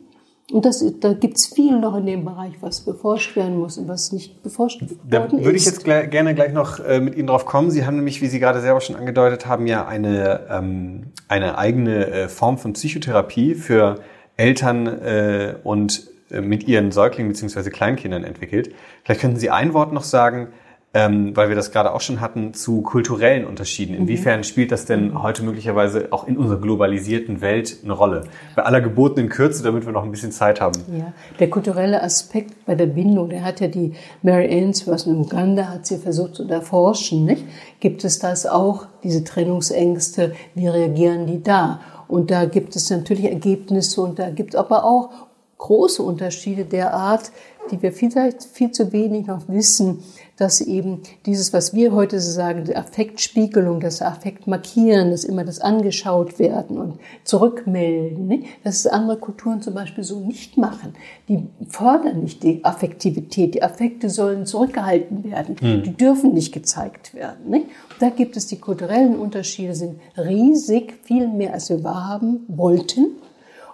Und das, da gibt's viel noch in dem Bereich, was beforscht werden muss und was nicht beforscht Da worden würde ich jetzt gleich, gerne gleich noch äh, mit Ihnen drauf kommen. Sie haben nämlich, wie Sie gerade selber schon angedeutet haben, ja eine, ähm, eine eigene äh, Form von Psychotherapie für Eltern äh, und äh, mit ihren Säuglingen bzw. Kleinkindern entwickelt. Vielleicht könnten Sie ein Wort noch sagen, ähm, weil wir das gerade auch schon hatten, zu kulturellen Unterschieden. Inwiefern spielt das denn heute möglicherweise auch in unserer globalisierten Welt eine Rolle? Bei aller gebotenen Kürze, damit wir noch ein bisschen Zeit haben. Ja, der kulturelle Aspekt bei der Bindung, der hat ja die Mary Ainsworth in Uganda, hat sie versucht zu erforschen, nicht? Gibt es das auch, diese Trennungsängste, wie reagieren die da? Und da gibt es natürlich Ergebnisse und da gibt es aber auch große Unterschiede der Art, die wir vielleicht viel zu wenig noch wissen, dass eben dieses, was wir heute so sagen, die Affektspiegelung, das Affekt markieren, das immer das angeschaut werden und zurückmelden, nicht? dass es andere Kulturen zum Beispiel so nicht machen. Die fordern nicht die Affektivität. Die Affekte sollen zurückgehalten werden. Die dürfen nicht gezeigt werden. Nicht? Da gibt es die kulturellen Unterschiede, sind riesig, viel mehr als wir wahrhaben wollten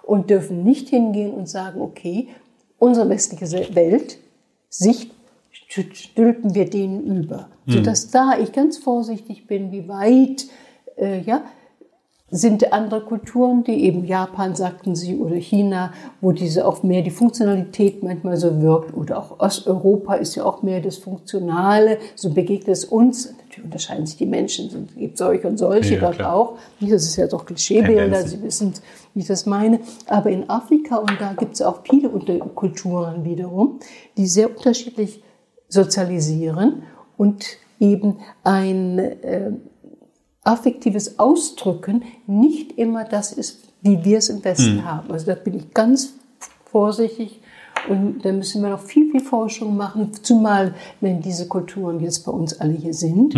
und dürfen nicht hingehen und sagen, okay, unsere westliche Welt, Sicht, stülpen wir denen über. Sodass da ich ganz vorsichtig bin, wie weit, äh, ja, sind andere Kulturen, die eben Japan, sagten sie, oder China, wo diese auch mehr die Funktionalität manchmal so wirkt, oder auch Osteuropa ist ja auch mehr das Funktionale, so begegnet es uns. Natürlich unterscheiden sich die Menschen, es gibt solche und solche Ja, dort klar. auch. Das ist ja doch Klischeebilder. Sie wissen, wie ich das meine. Aber in Afrika, und da gibt es auch viele Kulturen wiederum, die sehr unterschiedlich sozialisieren und eben ein äh, affektives Ausdrücken nicht immer das ist, wie wir es im Westen haben. Also da bin ich ganz vorsichtig und da müssen wir noch viel, viel Forschung machen, zumal wenn diese Kulturen jetzt bei uns alle hier sind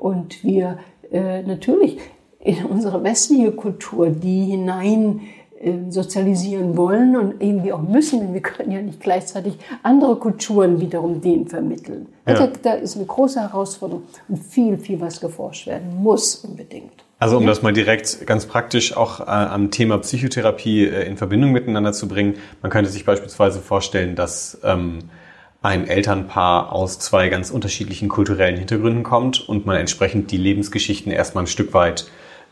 und wir äh, natürlich in unsere westliche Kultur die hinein äh, sozialisieren wollen und irgendwie auch müssen, denn wir können ja nicht gleichzeitig andere Kulturen wiederum denen vermitteln. Ja. Da, da ist eine große Herausforderung und viel, viel was geforscht werden muss unbedingt. Also um das mal direkt ganz praktisch auch äh, am Thema Psychotherapie äh, in Verbindung miteinander zu bringen, man könnte sich beispielsweise vorstellen, dass ähm, ein Elternpaar aus zwei ganz unterschiedlichen kulturellen Hintergründen kommt und man entsprechend die Lebensgeschichten erstmal ein Stück weit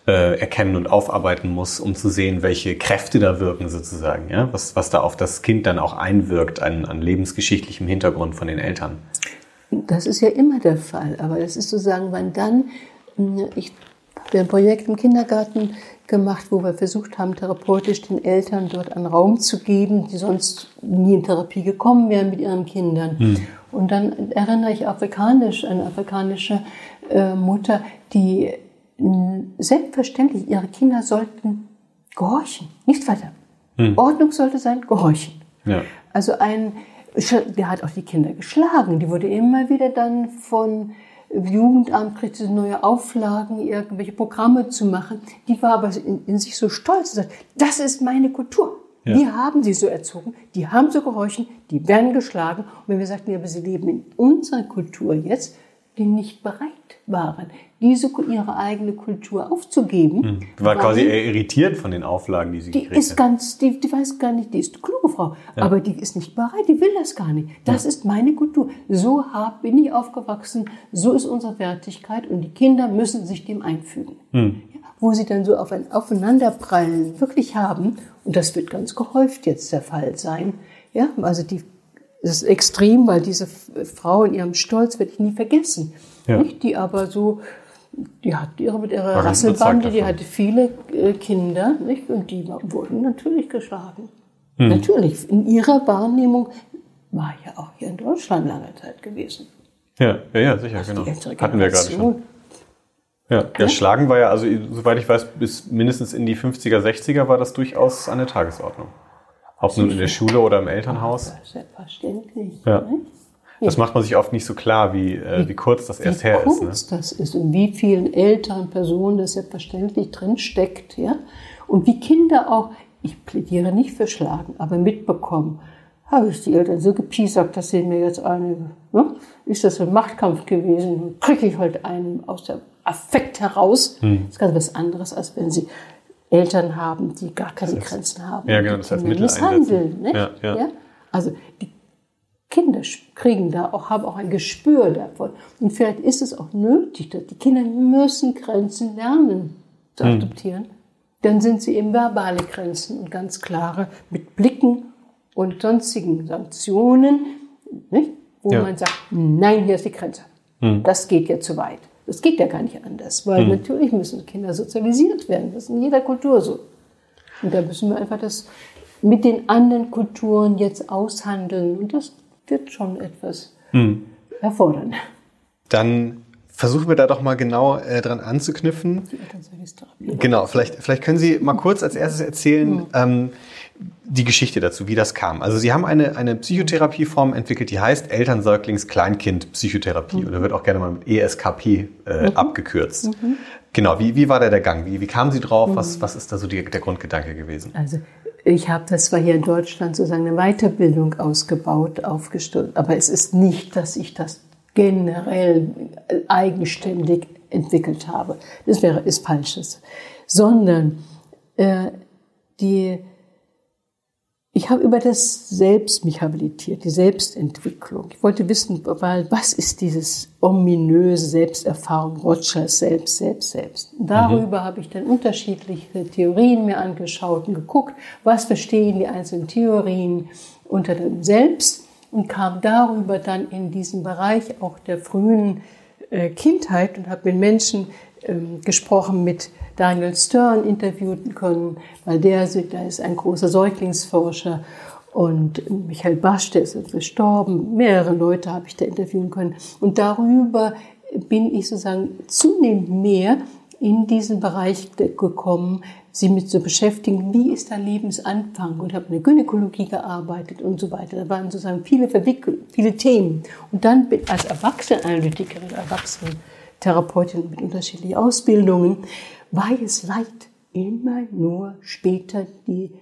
äh, erkennen und aufarbeiten muss, um zu sehen, welche Kräfte da wirken sozusagen, ja, was, was da auf das Kind dann auch einwirkt an, an lebensgeschichtlichem Hintergrund von den Eltern. Das ist ja immer der Fall, aber das ist sozusagen, wann dann, mh, ich habe ein Projekt im Kindergarten gemacht, wo wir versucht haben, therapeutisch den Eltern dort einen Raum zu geben, die sonst nie in Therapie gekommen wären mit ihren Kindern. Und dann erinnere ich afrikanisch, eine afrikanische äh, Mutter, die selbstverständlich ihre Kinder sollten gehorchen, nicht weiter. Ordnung sollte sein, gehorchen. Ja. Also ein, der hat auch die Kinder geschlagen. Die wurde immer wieder dann von Jugendamt kriegte neue Auflagen, irgendwelche Programme zu machen. Die war aber in, in sich so stolz und sagt, das ist meine Kultur. Ja. Wir haben sie so erzogen, die haben so gehorchen, die werden geschlagen. Und wenn wir sagten, ja, aber sie leben in unserer Kultur jetzt, die nicht bereit waren, diese ihre eigene Kultur aufzugeben. Die war quasi eher irritiert von den Auflagen, die sie die gekriegt ist hat. ganz, die, die weiß gar nicht, die ist eine kluge Frau, aber die ist nicht bereit, die will das gar nicht. Das ist meine Kultur. So hab, bin ich aufgewachsen, so ist unsere Wertigkeit und die Kinder müssen sich dem einfügen. Hm. Ja, wo sie dann so auf ein Aufeinanderprallen wirklich haben. Und das wird ganz gehäuft jetzt der Fall sein. Ja, also die, das ist extrem, weil diese Frau in ihrem Stolz werde ich nie vergessen. Ja. Nicht? Die aber so, die hat ihre, mit ihrer Rasselbande, die hatte viele äh, Kinder, nicht? Und die wurden natürlich geschlagen. Hm. Natürlich, in ihrer Wahrnehmung war ja auch hier in Deutschland lange Zeit gewesen. Ja, ja, ja sicher, Also genau. Hatten wir gerade schon. Ja, ja, Schlagen war ja, also soweit ich weiß, bis mindestens in die 50er, 60er war das durchaus an der Tagesordnung. Ob nun in der Schule oder im Elternhaus. Selbstverständlich. Ja. nicht? Das macht man sich oft nicht so klar, wie, äh, wie kurz das erst her wie ist. Ne? kurz das ist und wie vielen älteren Personen das selbstverständlich drin steckt, ja. Und wie Kinder auch, ich plädiere nicht für Schlagen, aber mitbekommen, habe ich die Eltern so gepiesackt, dass sie mir jetzt eine, ne? ist das ein Machtkampf gewesen, kriege ich halt einen aus dem Affekt heraus. Hm. Das ist ganz was anderes, als wenn sie Eltern haben, die gar keine Grenzen haben. ja, genau, das Kinder Mittel misshandeln, einsetzen. nicht? Ja, ja. Also die Kinder kriegen da auch, haben auch ein Gespür davon. Und vielleicht ist es auch nötig, dass die Kinder müssen Grenzen lernen zu Hm. akzeptieren. Dann sind sie eben verbale Grenzen und ganz klare mit Blicken und sonstigen Sanktionen, nicht? wo Ja. Hm. man sagt, nein, hier ist die Grenze. Das geht ja zu weit. Das geht ja gar nicht anders, weil natürlich müssen Kinder sozialisiert werden. Das ist in jeder Kultur so. Und da müssen wir einfach das mit den anderen Kulturen jetzt aushandeln. Und das wird schon etwas erfordern. Dann versuchen wir da doch mal genau äh, dran anzuknüpfen. Die. Genau, vielleicht, vielleicht können Sie mal kurz als erstes erzählen, ähm, die Geschichte dazu, wie das kam. Also Sie haben eine, eine Psychotherapieform entwickelt, die heißt Elternsäuglings-Kleinkind-Psychotherapie oder wird auch gerne mal mit ESKP äh, abgekürzt. Genau, wie, wie war da der Gang? Wie, wie kamen Sie drauf? Was, was ist da so die, der Grundgedanke gewesen? Also ich habe das zwar hier in Deutschland sozusagen eine Weiterbildung ausgebaut, aufgestellt, aber es ist nicht, dass ich das generell eigenständig entwickelt habe. Das wäre ist falsches, sondern äh, die ich habe über das Selbst mich habilitiert, die Selbstentwicklung. Ich wollte wissen, weil was ist dieses ominöse Selbsterfahrung, Rogers Selbst, Selbst, Selbst. Darüber habe ich dann unterschiedliche Theorien mir angeschaut und geguckt, was verstehen die einzelnen Theorien unter dem Selbst und kam darüber dann in diesen Bereich auch der frühen äh, Kindheit und habe mit Menschen ähm, gesprochen, mit Daniel Stern interviewen können, weil der, der ist ein großer Säuglingsforscher und Michael Basch, der ist verstorben. Mehrere Leute habe ich da interviewen können. Und darüber bin ich sozusagen zunehmend mehr in diesen Bereich gekommen, sie mit zu beschäftigen, wie ist der Lebensanfang und habe in der Gynäkologie gearbeitet und so weiter. Da waren sozusagen viele viele Themen. Und dann als Erwachsenenanalytikerin, Erwachsenentherapeutin mit unterschiedlichen Ausbildungen, war es leid, immer nur später die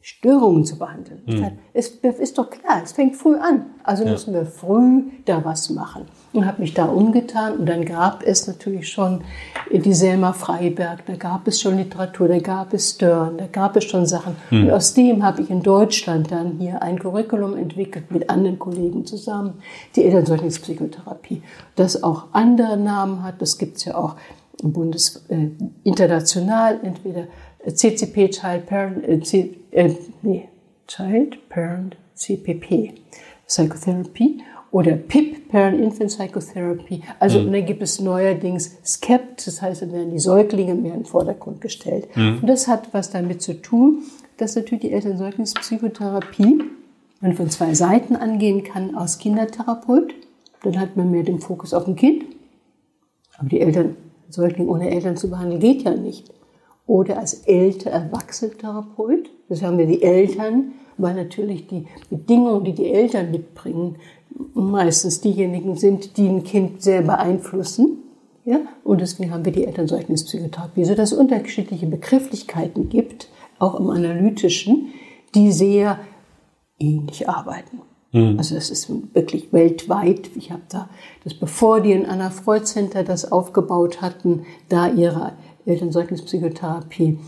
Störungen zu behandeln. Hm. Es ist doch klar, es fängt früh an. Also müssen wir früh da was machen. Und habe mich da umgetan. Und dann gab es natürlich schon die Selma Freiberg, da gab es schon Literatur, da gab es Stern, da gab es schon Sachen. Hm. Und aus dem habe ich in Deutschland dann hier ein Curriculum entwickelt mit anderen Kollegen zusammen, die Elternsäuglingspsychotherapie, das auch andere Namen hat. Das gibt es ja auch im Bundes äh, international, entweder CCP Child Parent, äh, C, äh, nee, Child Parent CPP Psychotherapy oder PIP Parent Infant Psychotherapy. Also und dann gibt es neuerdings SCEPT, das heißt, dann werden die Säuglinge mehr in den Vordergrund gestellt. Und das hat was damit zu tun, dass natürlich die Elternsäuglingspsychotherapie man von zwei Seiten angehen kann als Kindertherapeut. Dann hat man mehr den Fokus auf dem Kind. Aber die Eltern, Säugling ohne Eltern zu behandeln, geht ja nicht. Oder als älter Erwachsenentherapeut. Das haben wir die Eltern, weil natürlich die Bedingungen, die die Eltern mitbringen, meistens diejenigen sind, die ein Kind sehr beeinflussen. Ja? Und deswegen haben wir die Elternsäuglingspsychotherapie, sodass es unterschiedliche Begrifflichkeiten gibt, auch im Analytischen, die sehr ähnlich arbeiten. Also das ist wirklich weltweit. Ich habe da, das bevor die in Anna Freud Center das aufgebaut hatten, da ihre Elternsäuglingspsychotherapie, ähm,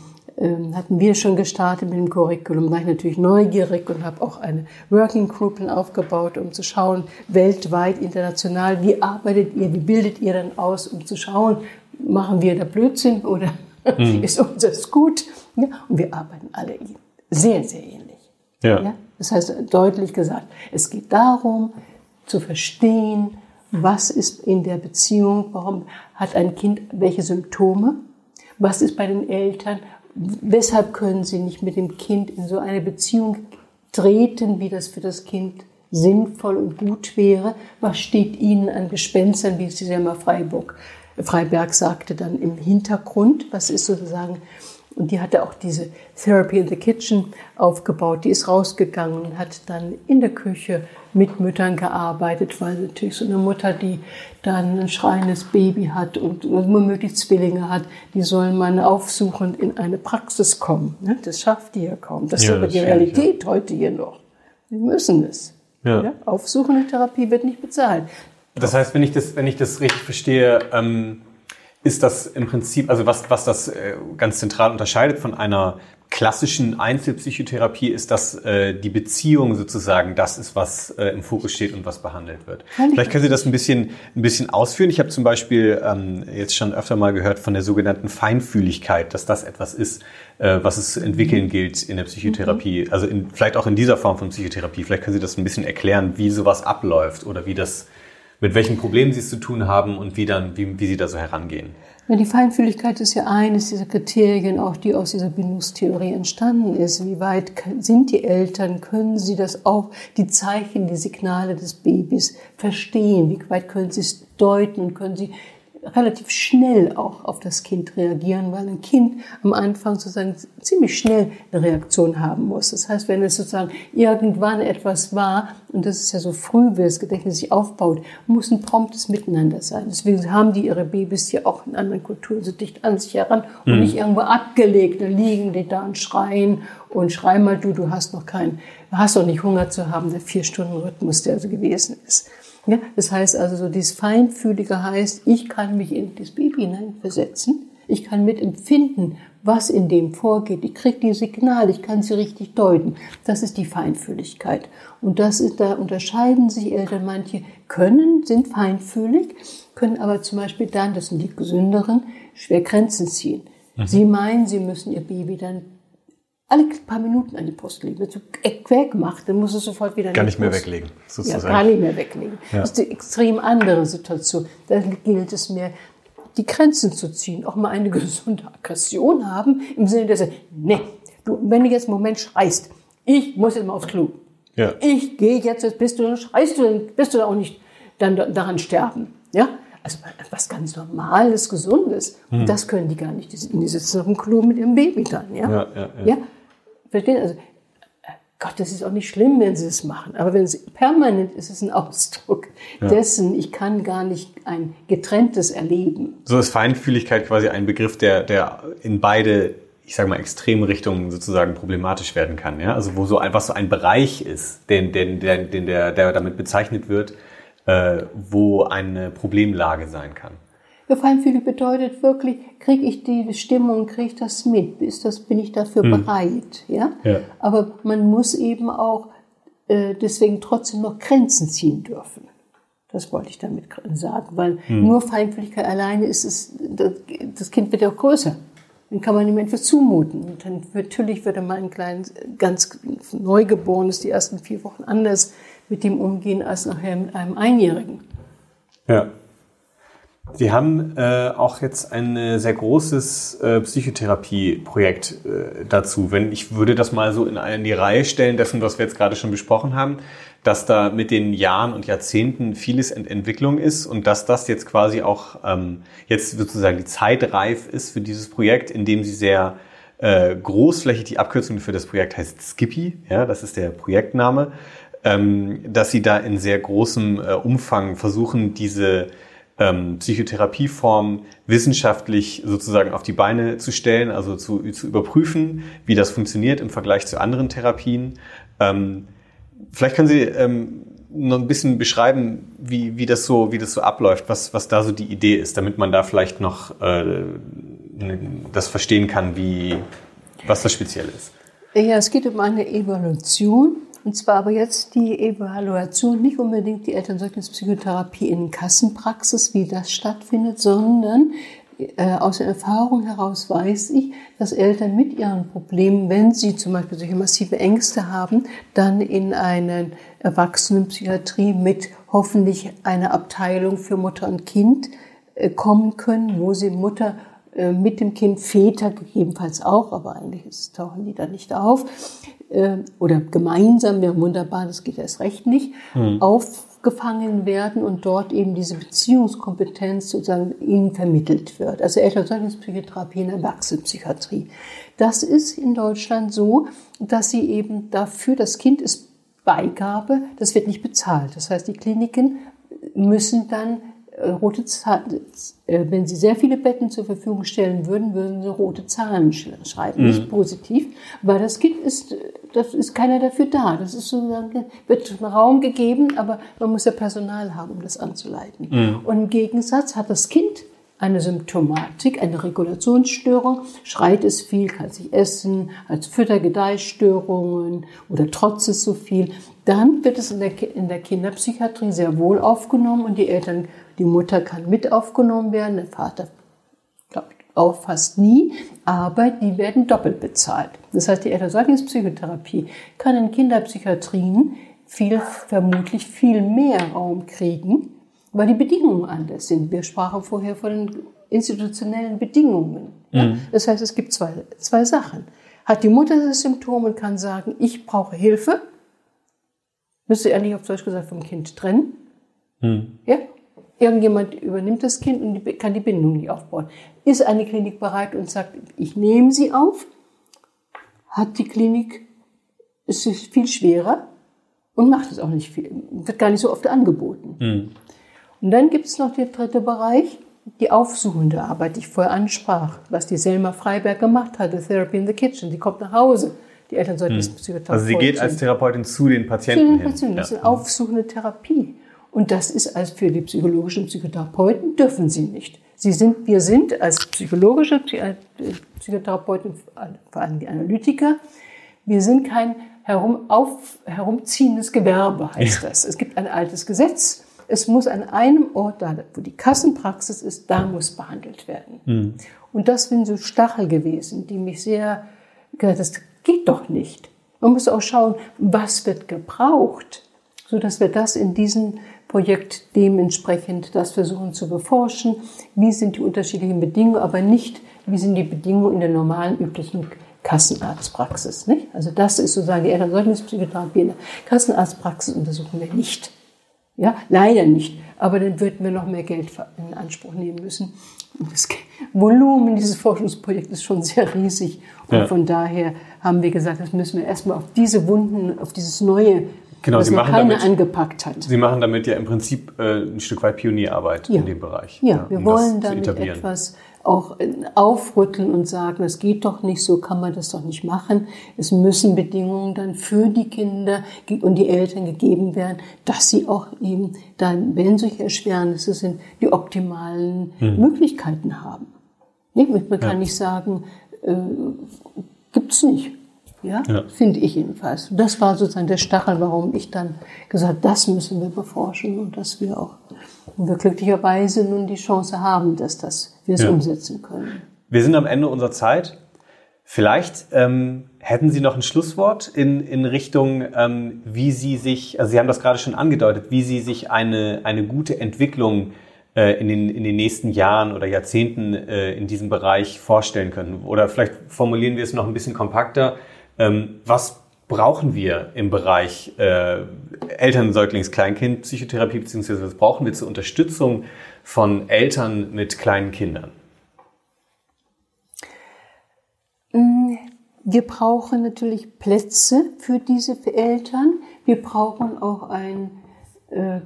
hatten wir schon gestartet mit dem Curriculum. War ich natürlich neugierig und habe auch eine Working Group aufgebaut, um zu schauen, weltweit, international, wie arbeitet ihr, wie bildet ihr dann aus, um zu schauen, machen wir da Blödsinn oder mhm. [laughs] ist unseres gut. Ja? Und wir arbeiten alle sehr, sehr ähnlich. Ja. ja. Das heißt, deutlich gesagt, es geht darum, zu verstehen, was ist in der Beziehung, warum hat ein Kind welche Symptome, was ist bei den Eltern, weshalb können sie nicht mit dem Kind in so eine Beziehung treten, wie das für das Kind sinnvoll und gut wäre, was steht ihnen an Gespenstern, wie es die Selma Freiburg, Freiberg sagte, dann im Hintergrund, was ist sozusagen und die hatte auch diese Therapy in the Kitchen aufgebaut. Die ist rausgegangen und hat dann in der Küche mit Müttern gearbeitet, weil natürlich so eine Mutter, die dann ein schreiendes Baby hat und womöglich Zwillinge hat, die soll man aufsuchen in eine Praxis kommen. Ne? Das schafft die ja kaum. Das ja, ist aber die Realität ja. heute hier noch. Wir müssen es. Ja. Ja? Aufsuchende Therapie wird nicht bezahlt. Das heißt, wenn ich das, wenn ich das richtig verstehe, ähm ist das im Prinzip, also was, was das äh, ganz zentral unterscheidet von einer klassischen Einzelpsychotherapie, ist, dass äh, die Beziehung sozusagen das ist, was äh, im Fokus steht und was behandelt wird. Vielleicht können Sie das ein bisschen, ein bisschen ausführen. Ich habe zum Beispiel ähm, jetzt schon öfter mal gehört von der sogenannten Feinfühligkeit, dass das etwas ist, äh, was es zu entwickeln gilt in der Psychotherapie, mhm. also in, vielleicht auch in dieser Form von Psychotherapie. Vielleicht können Sie das ein bisschen erklären, wie sowas abläuft oder wie das mit welchen Problemen sie es zu tun haben und wie, dann, wie, wie sie da so herangehen. Ja, die Feinfühligkeit ist ja eines dieser Kriterien, auch die aus dieser Bindungstheorie entstanden ist. Wie weit sind die Eltern, können sie das auch, die Zeichen, die Signale des Babys verstehen? Wie weit können sie es deuten und können sie relativ schnell auch auf das Kind reagieren, weil ein Kind am Anfang sozusagen ziemlich schnell eine Reaktion haben muss. Das heißt, wenn es sozusagen irgendwann etwas war, und das ist ja so früh, wie das Gedächtnis sich aufbaut, muss ein promptes Miteinander sein. Deswegen haben die ihre Babys hier auch in anderen Kulturen so dicht an sich heran und mhm. nicht irgendwo abgelegt. Da liegen die da und schreien und schrei mal du, du hast noch keinen, du hast doch nicht Hunger zu haben, der vier Stunden Rhythmus, der so gewesen ist. Ja, das heißt also, so dieses Feinfühlige heißt, ich kann mich in das Baby hineinversetzen, ich kann mitempfinden, was in dem vorgeht. Ich kriege die Signale, ich kann sie richtig deuten. Das ist die Feinfühligkeit. Und das ist, da unterscheiden sich Eltern. Manche können, sind feinfühlig, können aber zum Beispiel dann, das sind die Gesünderen, schwer Grenzen ziehen. Mhm. Sie meinen, sie müssen ihr Baby dann alle paar Minuten an die Post legen. Wenn du Quäk macht, dann muss es sofort wieder Gar nicht mehr weglegen, sozusagen. Ja, gar nicht mehr weglegen. Ja. Das ist eine extrem andere Situation. Da gilt es mehr, die Grenzen zu ziehen, auch mal eine [laughs] gesunde Aggression haben, im Sinne, dass, nee, du, wenn du jetzt einen Moment schreist, ich muss jetzt mal aufs Klo. Ja. Ich gehe jetzt, jetzt bist du, schreist du, dann bist du auch nicht dann daran sterben. Ja? Also was ganz Normales, Gesundes. Hm. Und das können die gar nicht. Die, sitzen auf dem Klo mit ihrem Baby dann. Ja, ja, ja, ja. ja? Verstehen? Also, Gott, das ist auch nicht schlimm, wenn sie es machen. Aber wenn es permanent ist, ist es ein [laughs] Ausdruck ja. dessen, ich kann gar nicht ein getrenntes erleben. So ist Feinfühligkeit quasi ein Begriff, der, der in beide, ich sage mal, extreme Richtungen sozusagen problematisch werden kann. Ja? Also wo so einfach so ein Bereich ist, den, den, den, den der, der damit bezeichnet wird, äh, wo eine Problemlage sein kann. Feinfühlig bedeutet wirklich, kriege ich die Stimmung, kriege ich das mit, ist das, bin ich dafür hm. bereit. Ja? ja? Aber man muss eben auch äh, deswegen trotzdem noch Grenzen ziehen dürfen. Das wollte ich damit sagen, weil hm. nur Feinfühligkeit alleine ist es, das Kind wird ja auch größer. Dann kann man ihm etwas zumuten. Und dann natürlich würde man ein kleines, ganz Neugeborenes die ersten vier Wochen anders mit ihm umgehen als nachher mit einem Einjährigen. Ja. Sie haben äh, auch jetzt ein sehr großes äh, Psychotherapieprojekt äh, dazu. Wenn ich würde das mal so in, in die Reihe stellen dessen, was wir jetzt gerade schon besprochen haben, dass da mit den Jahren und Jahrzehnten vieles in Entwicklung ist und dass das jetzt quasi auch ähm, jetzt sozusagen die Zeit reif ist für dieses Projekt, in dem Sie sehr äh, großflächig die Abkürzung für das Projekt heißt Skippy, ja, das ist der Projektname, ähm, dass Sie da in sehr großem äh, Umfang versuchen, diese ähm, Psychotherapieform wissenschaftlich sozusagen auf die Beine zu stellen, also zu, zu überprüfen, wie das funktioniert im Vergleich zu anderen Therapien. Ähm, vielleicht können Sie ähm, noch ein bisschen beschreiben, wie, wie, das so, wie das so abläuft, was, was da so die Idee ist, damit man da vielleicht noch äh, das verstehen kann, wie, was das speziell ist. Ja, es geht um eine Evolution und zwar aber jetzt die Evaluation, nicht unbedingt die Elternzeugnispsychotherapie in Kassenpraxis, wie das stattfindet, sondern äh, aus der Erfahrung heraus weiß ich, dass Eltern mit ihren Problemen, wenn sie zum Beispiel solche massive Ängste haben, dann in eine Erwachsenenpsychiatrie mit hoffentlich einer Abteilung für Mutter und Kind äh, kommen können, wo sie Mutter äh, mit dem Kind, Väter gegebenenfalls auch, aber eigentlich tauchen die da nicht auf, äh, oder gemeinsam, wäre wunderbar, das geht erst recht nicht, mhm. aufgefangen werden und dort eben diese Beziehungskompetenz sozusagen ihnen vermittelt wird. Also Elternzeugnispsychotherapie in Erwachsenenpsychiatrie. Das ist in Deutschland so, dass sie eben dafür, das Kind ist Beigabe, das wird nicht bezahlt. Das heißt, die Kliniken müssen dann äh, rote Zahlen, äh, wenn Sie sehr viele Betten zur Verfügung stellen würden, würden Sie rote Zahlen schreiben, mhm. nicht positiv, weil das Kind ist, das ist keiner dafür da. Das ist sozusagen, wird Raum gegeben, aber man muss ja Personal haben, um das anzuleiten. Mhm. Und im Gegensatz hat das Kind eine Symptomatik, eine Regulationsstörung, schreit es viel, kann sich essen, hat Füttergedeihstörungen oder trotzt es so viel, dann wird es in der, in der Kinderpsychiatrie sehr wohl aufgenommen und die Eltern, die Mutter kann mit aufgenommen werden, der Vater auch fast nie, aber die werden doppelt bezahlt. Das heißt, die Elternsäuglingspsychotherapie kann in Kinderpsychiatrien viel, vermutlich viel mehr Raum kriegen weil die Bedingungen anders sind. Wir sprachen vorher von den institutionellen Bedingungen. Mhm. Das heißt, es gibt zwei, zwei Sachen. Hat die Mutter das Symptom und kann sagen, ich brauche Hilfe, müsste er nicht auf Deutsch gesagt vom Kind trennen. Mhm. Ja? Irgendjemand übernimmt das Kind und die, kann die Bindung nicht aufbauen. Ist eine Klinik bereit und sagt, ich nehme sie auf, hat die Klinik, ist es viel schwerer und macht es auch nicht viel, wird gar nicht so oft angeboten. Mhm. Und dann gibt es noch den dritten Bereich, die aufsuchende Arbeit, die ich vorher ansprach, was die Selma Freiberg gemacht hat, the Therapy in the Kitchen. Die kommt nach Hause. Die Eltern sollten hm. Psychotherapeutin. Also sie geht als Therapeutin zu den Patienten. Zu den Patienten. Das ja. ist aufsuchende Therapie. Und das ist als für die psychologischen Psychotherapeuten dürfen sie nicht. Sie sind, wir sind als psychologische äh, Psychotherapeuten, vor allem die Analytiker, wir sind kein herum, auf, herumziehendes Gewerbe, heißt ja. das. Es gibt ein altes Gesetz, es muss an einem Ort, da wo die Kassenpraxis ist, da muss behandelt werden. Mhm. Und das sind so Stachel gewesen, die mich sehr, das geht doch nicht. Man muss auch schauen, was wird gebraucht, so dass wir das in diesem Projekt dementsprechend das versuchen zu beforschen. Wie sind die unterschiedlichen Bedingungen, aber nicht, wie sind die Bedingungen in der normalen, üblichen Kassenarztpraxis, nicht? Also das ist sozusagen die Elternsäugnispsychotherapie in der Kassenarztpraxis untersuchen wir nicht. Ja, leider nicht. Aber dann würden wir noch mehr Geld in Anspruch nehmen müssen. Das Volumen dieses Forschungsprojekts ist schon sehr riesig. Und ja. von daher haben wir gesagt, das müssen wir erstmal auf diese Wunden, auf dieses Neue, genau, was Sie noch keiner damit, angepackt hat. Sie machen damit ja im Prinzip äh, ein Stück weit Pionierarbeit ja. in dem Bereich. Ja, ja wir um wollen damit etwas auch aufrütteln und sagen, das geht doch nicht, so kann man das doch nicht machen. Es müssen Bedingungen dann für die Kinder und die Eltern gegeben werden, dass sie auch eben dann, wenn solche Erschwernisse sind, die optimalen hm. Möglichkeiten haben. Man kann ja. nicht sagen, äh, gibt's nicht. Ja, ja. finde ich jedenfalls. Das war sozusagen der Stachel, warum ich dann gesagt, das müssen wir beforschen und dass wir auch und wir glücklicherweise nun die Chance haben, dass das, wir es ja. umsetzen können. Wir sind am Ende unserer Zeit. Vielleicht ähm, hätten Sie noch ein Schlusswort in, in Richtung, ähm, wie Sie sich, also Sie haben das gerade schon angedeutet, wie Sie sich eine, eine gute Entwicklung äh, in, den, in den nächsten Jahren oder Jahrzehnten äh, in diesem Bereich vorstellen können. Oder vielleicht formulieren wir es noch ein bisschen kompakter. Ähm, was brauchen wir im Bereich äh, Eltern, Säuglings, Kleinkind, Psychotherapie, beziehungsweise was brauchen wir zur Unterstützung von Eltern mit kleinen Kindern? Mm, wir brauchen natürlich Plätze für diese Eltern. Wir brauchen auch ein äh,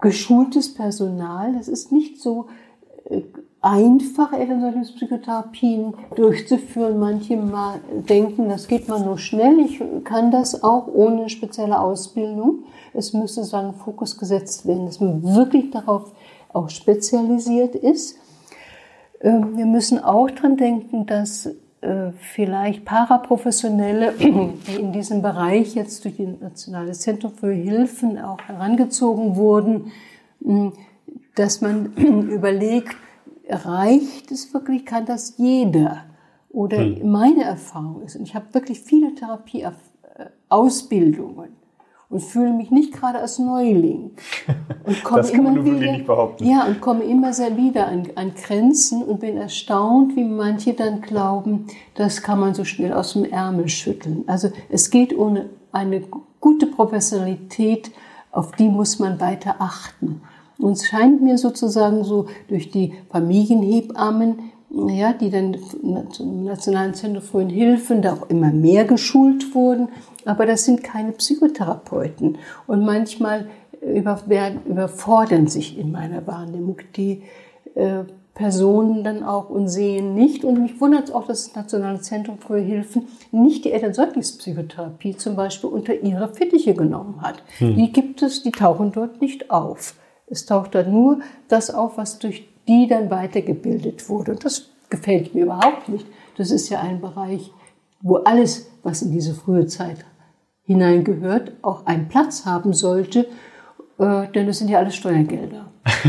geschultes Personal. Das ist nicht so äh, einfach, Elternsäugungspsychotherapien durchzuführen. Manche mal denken, das geht man nur schnell. Ich kann das auch ohne spezielle Ausbildung. Es müsste so ein Fokus gesetzt werden, dass man wirklich darauf auch spezialisiert ist. Ähm, wir müssen auch dran denken, dass äh, vielleicht Paraprofessionelle, die [clears throat] in diesem Bereich jetzt durch das Nationale Zentrum für Hilfen auch herangezogen wurden, dass man [clears throat] überlegt, reicht es wirklich, kann das jeder? Oder hm. meine Erfahrung ist, und ich habe wirklich viele Therapieausbildungen und fühle mich nicht gerade als Neuling. [laughs] Und komme das kann immer man wieder, wirklich nicht behaupten. Ja, und komme immer sehr wieder an, an Grenzen und bin erstaunt, wie manche dann glauben, das kann man so schnell aus dem Ärmel schütteln. Also es geht ohne eine gute Professionalität, auf die muss man weiter achten. Und es scheint mir sozusagen so durch die Familienhebammen, ja, die dann zum Nationalen Zentrum für Hilfen da auch immer mehr geschult wurden, aber das sind keine Psychotherapeuten. Und manchmal über, werden, überfordern sich in meiner Wahrnehmung die äh, Personen dann auch und sehen nicht. Und mich wundert es auch, dass das Nationale Zentrum für Hilfen nicht die Elternsäuglingspsychotherapie zum Beispiel unter ihre Fittiche genommen hat. Hm. Die gibt es, die tauchen dort nicht auf. Es taucht da nur das auf, was durch die dann weitergebildet wurde. Und das gefällt mir überhaupt nicht. Das ist ja ein Bereich, wo alles, was in diese frühe Zeit hineingehört, auch einen Platz haben sollte, äh, denn das sind ja alles Steuergelder. [laughs]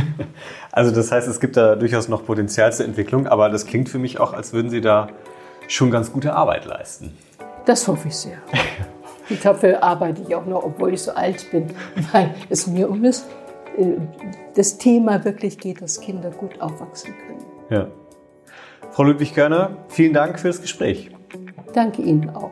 Also das heißt, es gibt da durchaus noch Potenzial zur Entwicklung, aber das klingt für mich auch, als würden Sie da schon ganz gute Arbeit leisten. Das hoffe ich sehr. [laughs] Dafür arbeite ich auch noch, obwohl ich so alt bin, weil es mir um das, das Thema wirklich geht, dass Kinder gut aufwachsen können. Ja. Frau Ludwig-Körner, vielen Dank für das Gespräch. Danke Ihnen auch.